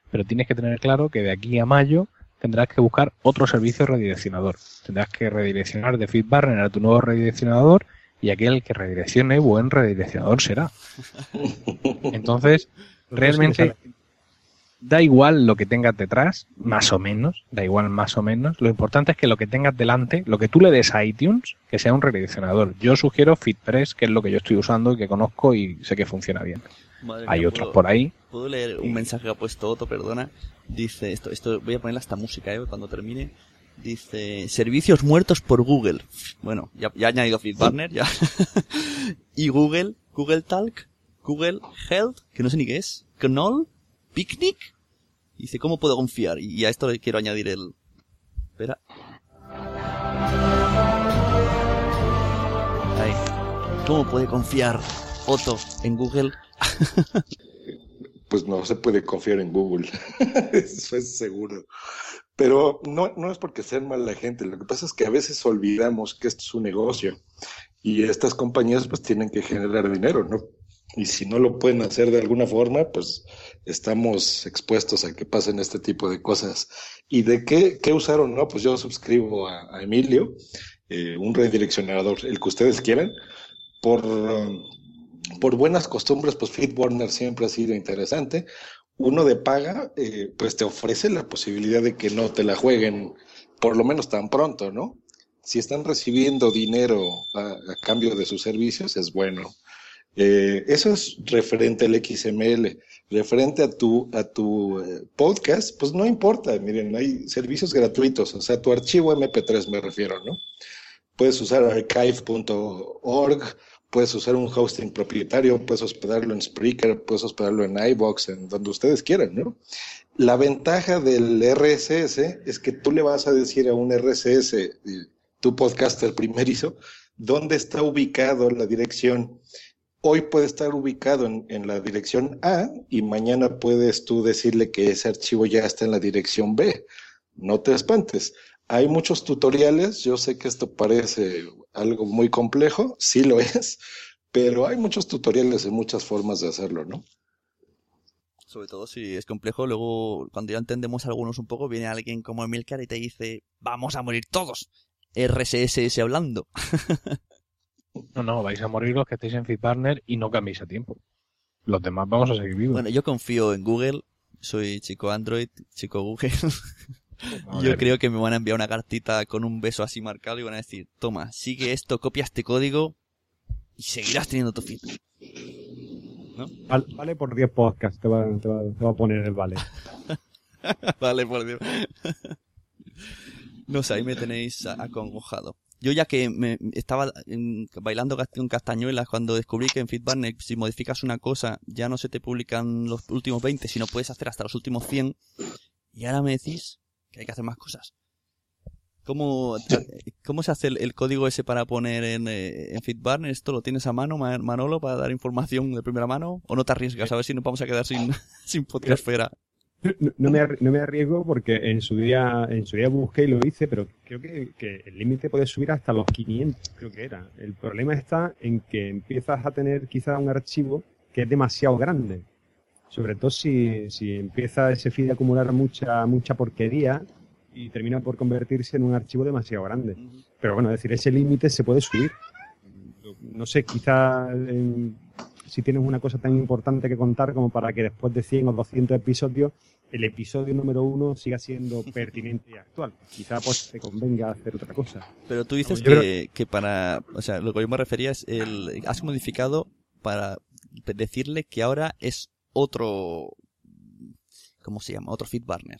pero tienes que tener claro que de aquí a mayo tendrás que buscar otro servicio redireccionador. Tendrás que redireccionar de FeedBurner a tu nuevo redireccionador y aquel que redireccione, buen redireccionador será. Entonces, realmente da igual lo que tengas detrás, más o menos, da igual más o menos. Lo importante es que lo que tengas delante, lo que tú le des a iTunes, que sea un redireccionador. Yo sugiero FitPress, que es lo que yo estoy usando y que conozco y sé que funciona bien. Madre Hay mía, otros ¿puedo- por ahí. Puedo leer un mensaje que ha puesto Otto, perdona. Dice esto, esto voy a ponerle hasta música, eh, cuando termine. Dice, servicios muertos por Google. Bueno, ya, ya ha añadido FeedBurner, ya. y Google, Google Talk, Google Health, que no sé ni qué es, Knoll, Picnic. Dice, ¿cómo puedo confiar? Y a esto le quiero añadir el... Espera. ¿Cómo puede confiar Otto en Google? Pues no se puede confiar en Google. Eso es seguro. Pero no, no es porque sean mala gente. Lo que pasa es que a veces olvidamos que esto es un negocio y estas compañías pues tienen que generar dinero, ¿no? Y si no lo pueden hacer de alguna forma, pues estamos expuestos a que pasen este tipo de cosas. ¿Y de qué, qué usaron? No, pues yo suscribo a, Emilio, eh, un redireccionador, el que ustedes quieran, por, por buenas costumbres, pues FeedBurner siempre ha sido interesante. Uno de paga, eh, pues te ofrece la posibilidad de que no te la jueguen, por lo menos tan pronto, ¿no? Si están recibiendo dinero a cambio de sus servicios, es bueno. Eh, eso es referente al XML. Referente a tu, a tu eh, podcast, pues no importa. Miren, hay servicios gratuitos, o sea, tu archivo MP3 me refiero, ¿no? Puedes usar archive.org, puedes usar un hosting propietario, puedes hospedarlo en Spreaker, puedes hospedarlo en iBox, en donde ustedes quieran, ¿no? La ventaja del RSS es que tú le vas a decir a un RSS, eh, tu podcaster primerizo, dónde está ubicado la dirección. Hoy puede estar ubicado en, en la dirección A y mañana puedes tú decirle que ese archivo ya está en la dirección B. No te espantes. Hay muchos tutoriales, yo sé que esto parece algo muy complejo, sí lo es, pero hay muchos tutoriales y muchas formas de hacerlo, ¿no? Sobre todo si es complejo, luego cuando ya entendemos algunos un poco, viene alguien como Emilcar y te dice, vamos a morir todos. RSS hablando. No, no, vais a morir los que estéis en FeedBurner y no cambiéis a tiempo. Los demás vamos a seguir vivos. Bueno, yo confío en Google, soy chico Android, chico Google. Yo creo que me van a enviar una cartita con un beso así marcado y van a decir, toma, sigue esto, copia este código y seguirás teniendo tu feed. ¿No? Vale, vale por 10 podcasts, te va, te va- te va a poner el vale. vale, por Dios. No sé, ahí me tenéis a- acongojado. Yo ya que me estaba en- bailando con castañuelas cuando descubrí que en Feedburner si modificas una cosa ya no se te publican los últimos 20, sino puedes hacer hasta los últimos 100. Y ahora me decís que hay que hacer más cosas. ¿Cómo, cómo se hace el, el código ese para poner en, eh, en Feedburner? ¿Esto lo tienes a mano, Ma- Manolo, para dar información de primera mano? ¿O no te arriesgas? A ver si nos vamos a quedar sin, sin podcastfera. No, no me, no me arriesgo porque en su día en su día busqué y lo hice, pero creo que, que el límite puede subir hasta los 500, creo que era. El problema está en que empiezas a tener quizá un archivo que es demasiado grande. Sobre todo si, si empieza ese feed a acumular mucha, mucha porquería y termina por convertirse en un archivo demasiado grande. Pero bueno, es decir, ese límite se puede subir. No sé, quizá en- si tienes una cosa tan importante que contar como para que después de 100 o 200 episodios el episodio número uno siga siendo pertinente y actual. Quizá pues te convenga hacer otra cosa. Pero tú dices creo- que, que para, o sea, lo que yo me refería es el, has modificado para decirle que ahora es otro, ¿cómo se llama? Otro feed burner.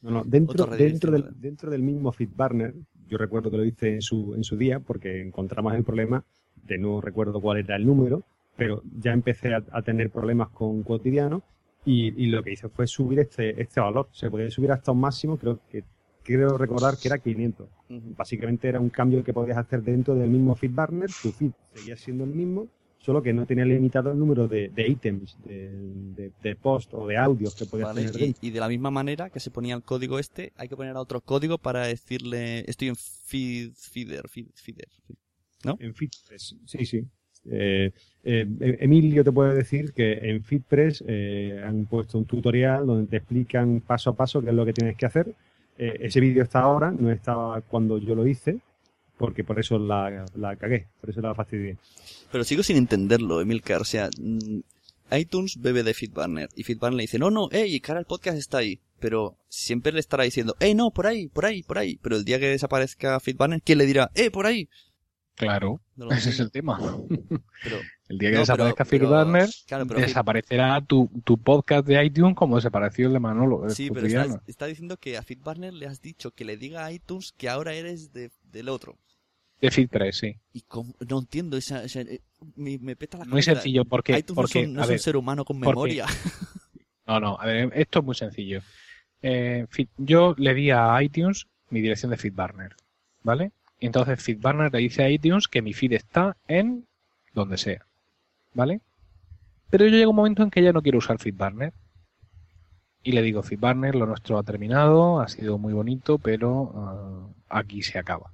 No, no, dentro, dentro, del, dentro del mismo FeedBurner, yo recuerdo que lo hice en su, en su día porque encontramos el problema, de no recuerdo cuál era el número, pero ya empecé a, a tener problemas con cotidiano y, y lo que hice fue subir este, este valor. Se podía subir hasta un máximo, creo que creo recordar que era 500. Básicamente era un cambio que podías hacer dentro del mismo FeedBurner, tu feed seguía siendo el mismo, solo que no tenía limitado el número de, de ítems, de, de, de post o de audios que podías ¿vale? tener Y, de la misma manera que se ponía el código este, hay que poner otro código para decirle, estoy en feed, feeder, feed, feeder. ¿No? En FeedPress, sí, sí. Eh, eh, Emilio te puede decir que en FeedPress eh, han puesto un tutorial donde te explican paso a paso qué es lo que tienes que hacer. Ese vídeo está ahora, no estaba cuando yo lo hice, porque por eso la, cagué, por eso la fastidié. Pero sigo sin entenderlo, Emilcar. O sea, mm, iTunes bebe de FeedBurner y FeedBurner le dice, no, no, hey, cara, el podcast está ahí. Pero siempre le estará diciendo, hey, no, por ahí, por ahí, por ahí. Pero el día que desaparezca FeedBurner, ¿quién le dirá, eh, por ahí? Claro, No ese es el tema. Pero, El día que No, desaparezca claro, Feed- desaparecerá tu, tu podcast de iTunes como desapareció el de Manolo. el sí, pero está, está diciendo que a FeedBurner le has dicho que le diga a iTunes que ahora eres de, del otro. De FeedPress, sí. Y no entiendo, esa, esa- eh, me, me peta la Muy cabeza. sencillo, porque- iTunes porque, no, son- no a es un ser humano con porque- memoria. No, no, a ver, esto es muy sencillo. Eh, yo le di a iTunes mi dirección de FeedBurner, ¿vale? Y entonces FeedBurner le dice a iTunes que mi feed está en donde sea, ¿vale? Pero yo llego un momento en que ya no quiero usar FeedBurner. Y le digo, FeedBurner, lo nuestro ha terminado, ha sido muy bonito, pero ah, aquí se acaba.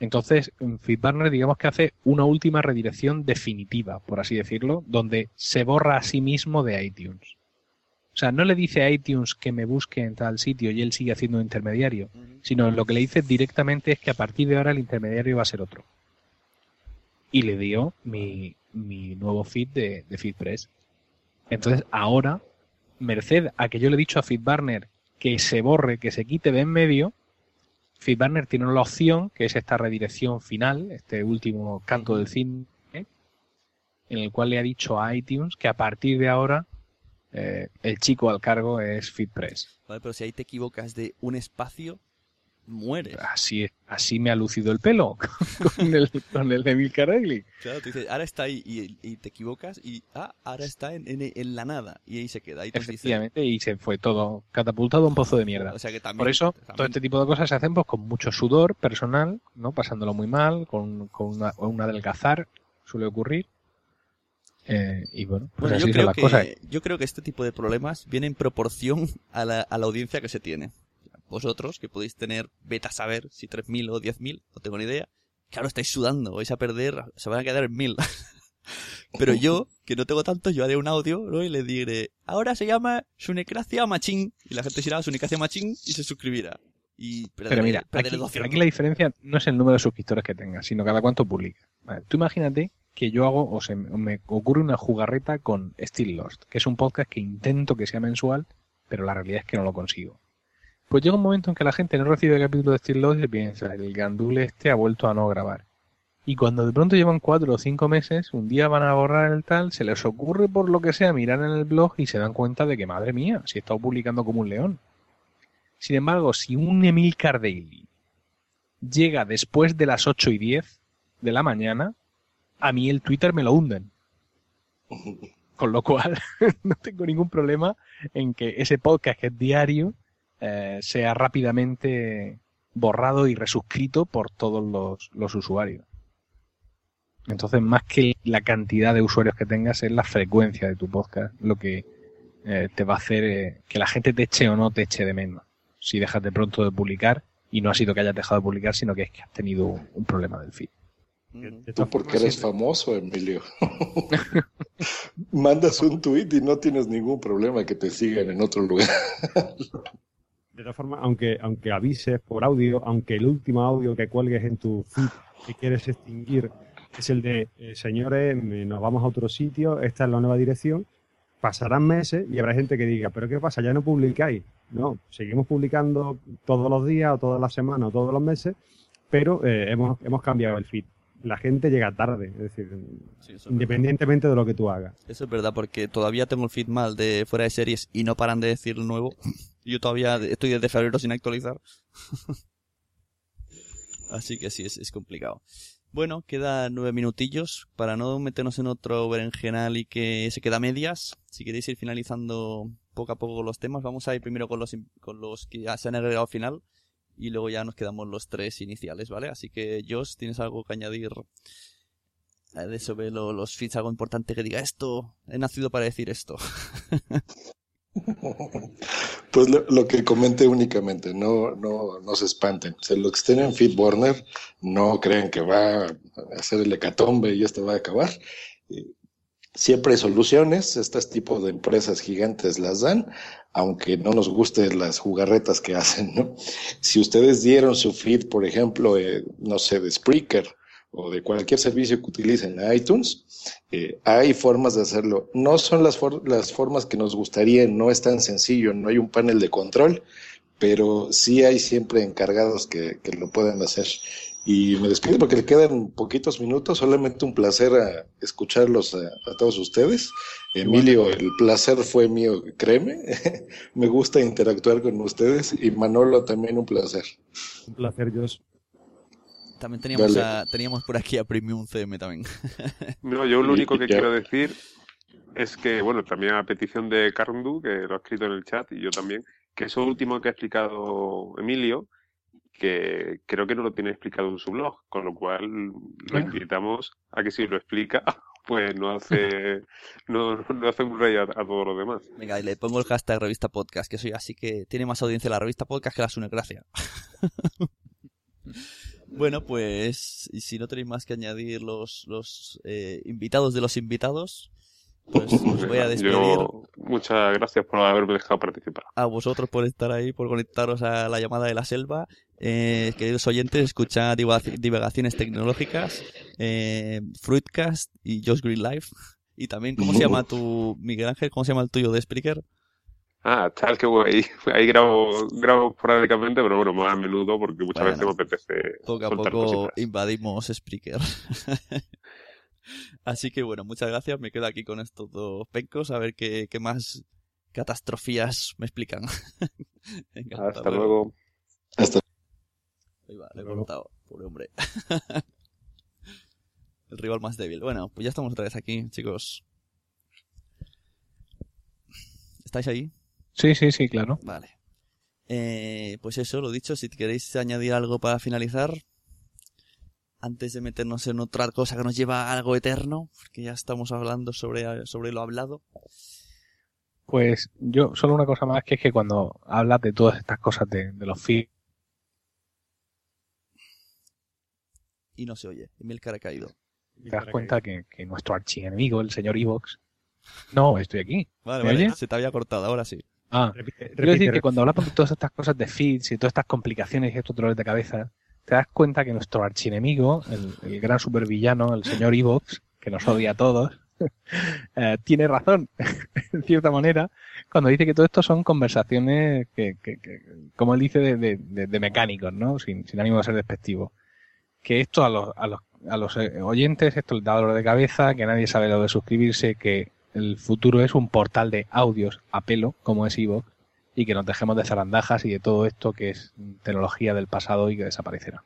Entonces, en FeedBurner digamos que hace una última redirección definitiva, por así decirlo, donde se borra a sí mismo de iTunes. O sea, no le dice a iTunes que me busque en tal sitio y él sigue haciendo un intermediario, sino lo que le dice directamente es que a partir de ahora el intermediario va a ser otro. Y le dio mi, mi nuevo feed de, de FeedPress. Entonces, ahora, merced a que yo le he dicho a FeedBurner que se borre, que se quite de en medio, FeedBurner tiene la opción, que es esta redirección final, este último canto del cine, en el cual le ha dicho a iTunes que a partir de ahora eh, el chico al cargo es FeedPress. Vale, pero si ahí te equivocas de un espacio, mueres. Así, así me ha lucido el pelo con el, con el de Daily. Claro, tú dices, ahora está ahí y, y te equivocas y, ah, ahora está en, en, en la nada y ahí se queda. Ahí dice, Efectivamente, y se fue todo catapultado a un pozo de mierda. o sea que también, Por eso, también- todo este tipo de cosas se hacen pues, con mucho sudor personal, ¿no? Pasándolo muy mal, con, con una, un adelgazar, suele ocurrir. Eh, y bueno, pues Bueno, así yo creo, que, yo creo que este tipo de problemas viene en proporción a la, a la audiencia que se tiene. Vosotros, que podéis tener, vete a saber si 3.000 o 10.000, no tengo ni idea, claro, estáis sudando, vais a perder, se van a quedar en 1.000. Pero yo, que no tengo tantos, yo haré un audio ¿no? y le diré, ahora se llama Sunecracia Machín. Y la gente dirá Sunecracia Machín y se suscribirá. Y perderé, Pero mira, perderé aquí, 200. aquí la diferencia no es el número de suscriptores que tengas, sino cada cuánto publica. Vale, tú imagínate que yo hago, o se me ocurre una jugarreta con Still Lost, que es un podcast que intento que sea mensual, pero la realidad es que no lo consigo. Pues llega un momento en que la gente no recibe el capítulo de Still Lost y piensa, el gandule este ha vuelto a no grabar. Y cuando de pronto llevan cuatro o cinco meses, un día van a borrar el tal, se les ocurre por lo que sea mirar en el blog y se dan cuenta de que, madre mía, si he estado publicando como un león. Sin embargo, si un Emilcar Daily llega después de las 8 y 10 de la mañana, a mí el Twitter me lo hunden. Con lo cual, no tengo ningún problema en que ese podcast que es diario eh, sea rápidamente borrado y resuscrito por todos los, los usuarios. Entonces, más que la cantidad de usuarios que tengas, es la frecuencia de tu podcast lo que eh, te va a hacer eh, que la gente te eche o no te eche de menos. Si dejas de pronto de publicar y no ha sido que hayas dejado de publicar, sino que es que has tenido un, un problema del feed. Tú porque eres famoso, Emilio. Mandas un tweet y no tienes ningún problema que te sigan en otro lugar. De todas formas, aunque, aunque avises por audio, aunque el último audio que cuelgues en tu feed que quieres extinguir es el de, eh, señores, nos vamos a otro sitio, esta es la nueva dirección, pasarán meses y habrá gente que diga, pero ¿qué pasa? Ya no publicáis. No, seguimos publicando todos los días o todas las semanas o todos los meses, pero eh, hemos, hemos cambiado el feed. La gente llega tarde, es decir, Sí, eso es independientemente de lo que tú hagas. Eso es verdad, porque todavía tengo el feed mal de fuera de series y no paran de decir nuevo. Yo todavía estoy desde febrero sin actualizar. Así que sí, es, es complicado. Bueno, queda nueve minutillos para no meternos en otro berenjenal y que se queda a medias. Si queréis ir finalizando poco a poco los temas, vamos a ir primero con los, con los que ya se han agregado al final y luego ya nos quedamos los tres iniciales, ¿vale? Así que, Josh, ¿tienes algo que añadir eh, de sobre lo- los feeds? Algo importante que diga esto, he nacido para decir esto. Pues lo, que comenté únicamente, no, no, no se espanten. Se lo que estén en FeedBurner, no crean que va a hacer el hecatombe y esto va a acabar. Siempre hay soluciones, estas tipos de empresas gigantes las dan, aunque no nos gusten las jugarretas que hacen, ¿no? Si ustedes dieron su feed, por ejemplo, eh, no sé, de Spreaker o de cualquier servicio que utilicen iTunes, eh, hay formas de hacerlo. No son las, for- las formas que nos gustaría, no es tan sencillo, no hay un panel de control, pero sí hay siempre encargados que, que lo pueden hacer. Y me despido porque le quedan poquitos minutos, solamente un placer a escucharlos a, a todos ustedes. Emilio, el placer fue mío, créeme, me gusta interactuar con ustedes y Manolo también un placer. Un placer, Josh. También teníamos, a- teníamos por aquí a Premium CM también. No, yo lo único que ya. quiero decir es que, bueno, también a petición de Carndu, que lo ha escrito en el chat, y yo también, que eso último que ha explicado Emilio, que creo que no lo tiene explicado en su blog, con lo cual lo invitamos a que si lo explica, pues no hace, no, no hace un rey a, a todos los demás. Venga, y le pongo el hashtag revista podcast, que soy así que tiene más audiencia la revista podcast que la Sunecracia. bueno, pues, y si no tenéis más que añadir los, los eh, invitados de los invitados, pues os voy a despedir. Yo, muchas gracias por haberme dejado participar. a vosotros por estar ahí, por conectaros a la llamada de la selva. Eh, queridos oyentes, escuchad divaga- divagaciones tecnológicas, eh, Fruitcast y Just Green Life. Y también, ¿cómo se llama tu, Miguel Ángel? ¿Cómo se llama el tuyo de Spreaker? Ah, tal que ahí, ahí grabo, grabo esporádicamente, pero bueno, más a menudo porque muchas Bueno, veces me apetece Poco a poco cositas. invadimos Spreaker. Así que bueno, muchas gracias. Me quedo aquí con estos dos pencos a ver qué, qué más catastrofías me explican. Venga, Hasta luego. Hasta Ahí va, le he cortado, pobre hombre. El rival más débil. Bueno, pues ya estamos otra vez aquí, chicos. ¿Estáis ahí? Sí, sí, sí, claro. Vale. Eh, pues eso, lo dicho, si queréis añadir algo para finalizar, antes de meternos en otra cosa que nos lleva a algo eterno, porque ya estamos hablando sobre, sobre lo hablado. Pues yo, solo una cosa más, que es que cuando hablas de todas estas cosas de, de los feeds, Y no se oye. Emilcar ha caído. te das cuenta que, que nuestro archienemigo, el señor Evox, no, estoy aquí. Vale, ¿Me vale, oye? se te había cortado, ahora sí. Ah, Repite, quiero decir repite, que cuando hablamos de todas estas cosas de feeds y todas estas complicaciones y estos dolores de cabeza, te das cuenta que nuestro archienemigo, el, el gran supervillano, el señor Evox, que nos odia a todos, eh, tiene razón, en cierta manera, cuando dice que todo esto son conversaciones que, que- que- como él dice, de, de- de- de mecánicos, ¿no? Sin, sin ánimo de ser despectivo. Que esto a los, a los, a los eh, oyentes, esto les da dolor de cabeza, que nadie sabe lo de suscribirse, que el futuro es un portal de audios a pelo, como es Evox, y que nos dejemos de zarandajas y de todo esto que es tecnología del pasado y que desaparecerá.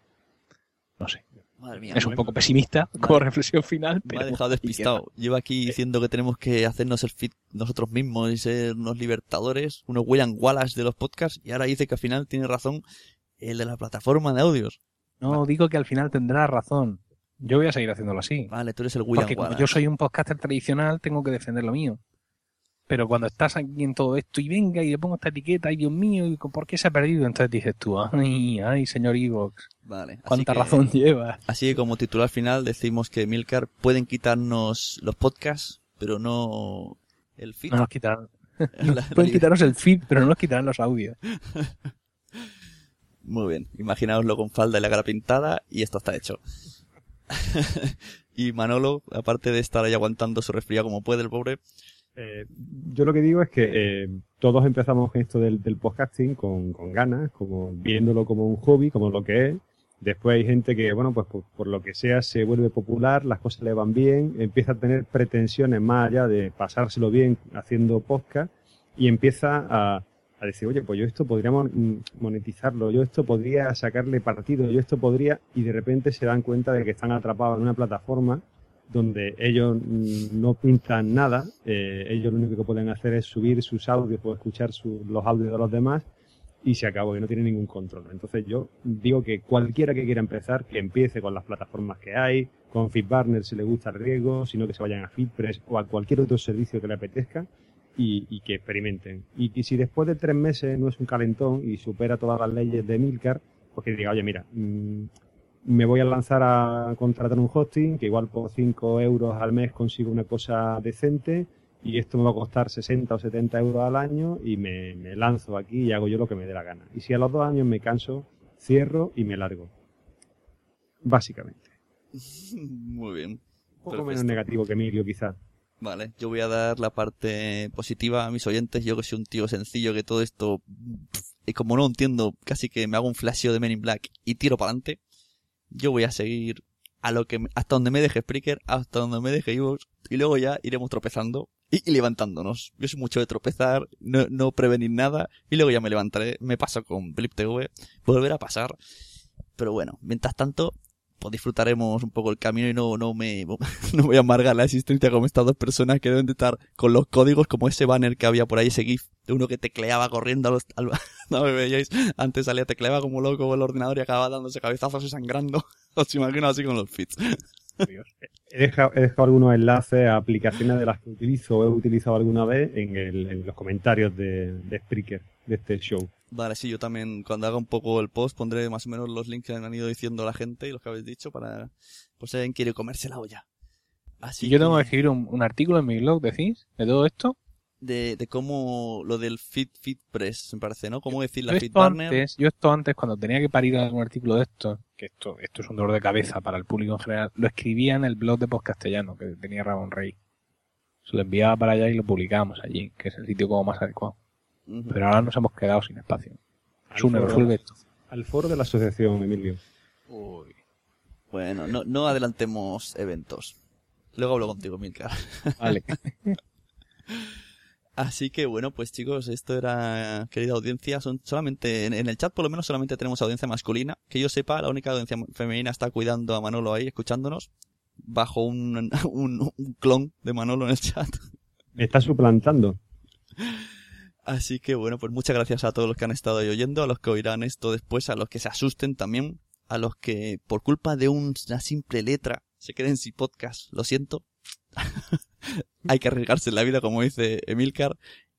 No sé. Madre mía. Es un poco pesimista como reflexión final, Me ha dejado despistado. Llevo aquí diciendo que tenemos que hacernos el fit nosotros mismos y ser unos libertadores, unos William Wallace de los podcasts, y ahora dice que al final tiene razón el de la plataforma de audios. No, digo que al final tendrá razón. Yo voy a seguir haciéndolo así. Vale, tú eres el William Porque como yo soy un podcaster tradicional, tengo que defender lo mío. pero cuando estás aquí en todo esto y venga y le pongo esta etiqueta, ay Dios mío, ¿y ¿por qué se ha perdido? Entonces dices tú, ay, ay, señor Evox, Vale. cuánta que- razón lleva. Así que como titular final decimos que Milcar pueden quitarnos los podcasts, pero no el feed. No nos quitarán. Pueden quitaros el feed, pero no nos quitarán los audios. Muy bien, imaginaoslo con falda y la cara pintada y esto está hecho. y Manolo, aparte de estar ahí aguantando su resfriado como puede el pobre, Eh, yo lo que digo es que eh, todos empezamos esto del, del podcasting con, con ganas, como viéndolo como un hobby, como lo que es. Después hay gente que, bueno, pues por, por lo que sea se vuelve popular, las cosas le van bien, empieza a tener pretensiones más allá de pasárselo bien haciendo podcast y empieza a, a decir, oye, pues yo esto podría mon- monetizarlo, yo esto podría sacarle partido, yo esto podría, y de repente se dan cuenta de que están atrapados en una plataforma donde ellos mm, no pintan nada, eh, ellos lo único que pueden hacer es subir sus audios o escuchar su- los audios de los demás y se acabó, que no tienen ningún control. Entonces yo digo que cualquiera que quiera empezar, que empiece con las plataformas que hay, con FeedBurner si le gusta el riesgo, sino que se vayan a FeedPress o a cualquier otro servicio que le apetezca y, y que experimenten. Y que si después de tres meses no es un calentón y supera todas las leyes de Milcar, pues que diga, oye, mira, mm, me voy a lanzar a contratar un hosting, que igual por 5 euros al mes consigo una cosa decente, y esto me va a costar 60 o 70 euros al año, y me, me lanzo aquí y hago yo lo que me dé la gana. Y si a los dos años me canso, cierro y me largo. Básicamente. muy bien. Un poco Perfecto. menos negativo que Emilio, quizá. Vale, yo voy a dar la parte positiva a mis oyentes. Yo que soy un tío sencillo, que todo esto, y como no entiendo, casi que me hago un flasheo de Men in Black y tiro para adelante. Yo voy a seguir a lo que hasta donde me deje Spreaker, hasta donde me deje Evox, y luego ya iremos tropezando y, y levantándonos. Yo soy mucho de tropezar, no, no prevenir nada, y luego ya me levantaré, me paso con Blip TV, volver a pasar. Pero bueno, mientras tanto, pues disfrutaremos un poco el camino y no, no me, no voy a amargar la existencia como estas dos personas que deben de estar con los códigos como ese banner que había por ahí, ese GIF de uno que tecleaba corriendo a los, no me veíais, antes salía tecleaba como loco el ordenador y acababa dándose cabezazos y sangrando. Os imagino así con los fits. He dejado, algunos enlaces a aplicaciones de las que utilizo o he utilizado alguna vez en, el- los comentarios de, de Spreaker, de este show. Vale, sí, yo también cuando haga un poco el post pondré más o menos los links que han ido diciendo la gente y los que habéis dicho para, por si alguien quiere comerse la olla. Así yo tengo que escribir un, un artículo en mi blog, decís, de todo esto. de, de cómo lo del Fit Fit Press, me parece, ¿no? Cómo decir la Fit antes, yo esto antes, cuando tenía que parir algún artículo de esto, que esto, esto es un dolor de cabeza para el público en general, lo escribía en el blog de Podcastellano que tenía Ramón Rey. Se lo enviaba para allá y lo publicábamos allí, que es el sitio como más adecuado. Pero ahora nos hemos quedado sin espacio. Al Sune, foro- resuelve esto. Al foro de la asociación, Emilio. Bueno, no, no adelantemos eventos. Luego hablo contigo, Milcar. Vale. Así que bueno, pues chicos, esto era, querida audiencia, son solamente, en, en el chat por lo menos solamente tenemos audiencia masculina. Que yo sepa, la única audiencia femenina está cuidando a Manolo ahí, escuchándonos, bajo un, un, un clon de Manolo en el chat. Me está suplantando. Así que bueno, pues muchas gracias a todos los que han estado ahí oyendo, a los que oirán esto después, a los que se asusten también, a los que por culpa de un- una simple letra se queden sin podcast, lo siento. Hay que arriesgarse en la vida, como dice Emilcar.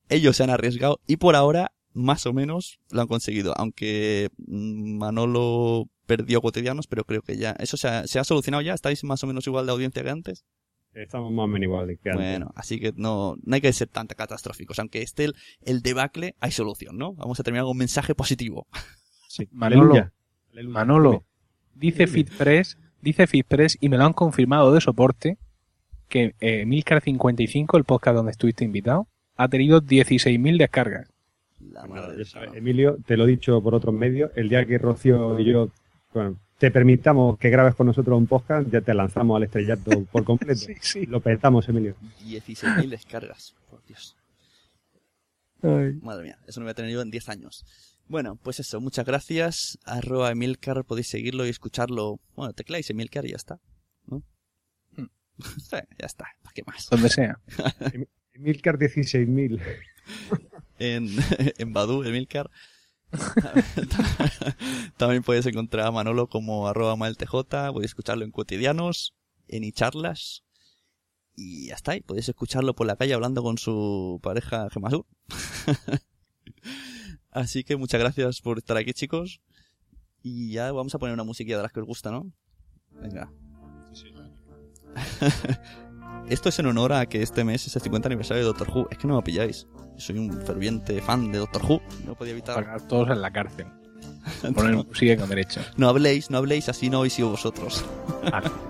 Ellos se han arriesgado y por ahora, más o menos, lo han conseguido. Aunque mm, Manolo perdió cotidianos, pero creo que ya, eso se ha, se ha solucionado ya. ¿Estáis más o menos igual de audiencia que antes? Estamos más o menos iguales que antes. Bueno, así que no, no hay que ser tan catastróficos. Aunque esté el, el debacle, hay solución, ¿no? Vamos a terminar con un mensaje positivo. Sí. Manolo, Aleluya. Aleluya. Manolo, dice FitPress, dice FitPress y me lo han confirmado de soporte que eh, Milcar55, el podcast donde estuviste invitado, ha tenido 16.000 descargas. La madre. Emilio, te lo he dicho por otros medios, el día que Rocío y yo bueno, te permitamos que grabes con nosotros un podcast, ya te lanzamos al estrellato por completo. Sí, sí. Lo petamos, Emilio. 16.000 descargas. Por Dios. Madre mía, eso no voy a tener yo en 10 años. Bueno, pues eso, muchas gracias. Arroba Emilcar, podéis seguirlo y escucharlo. Bueno, tecláis Emilcar y ya está. ¿no? Hmm. Sí, ya está, ¿para qué más? Donde sea. Emilcar 16.000. en, en Badu, Emilcar. También puedes encontrar a Manolo como arroba maltj, podéis escucharlo en cotidianos, en icharlas. Y ya está, y podéis escucharlo por la calle hablando con su pareja Gemasur. Así que muchas gracias por estar aquí, chicos. Y ya vamos a poner una musiquilla de las que os gusta, ¿no? Venga. Esto es en honor a que este mes es el 50 aniversario de Doctor Who. Es que no me pilláis. Soy un ferviente fan de Doctor Who. No podía evitar. Pagar todos en la cárcel. Poner música con derecho. No habléis, no habléis, así no oís vosotros.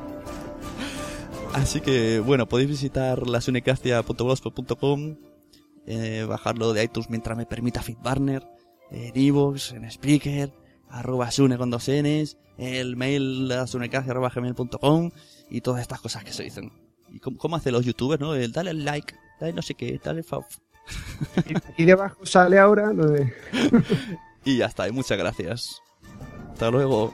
Así que, bueno, podéis visitar lasunecracia.blogspot.com, eh, bajarlo de iTunes mientras me permita Fitbarner, en Evox, en Spreaker, arroba sune con dos Ns, el mail lasunecracia.gmail.com y todas estas cosas que se dicen. ¿Y cómo, cómo hacen los youtubers, no? El dale al like, dale no sé qué, dale fav. Y debajo sale ahora lo de... Y ya está, y muchas gracias. Hasta luego.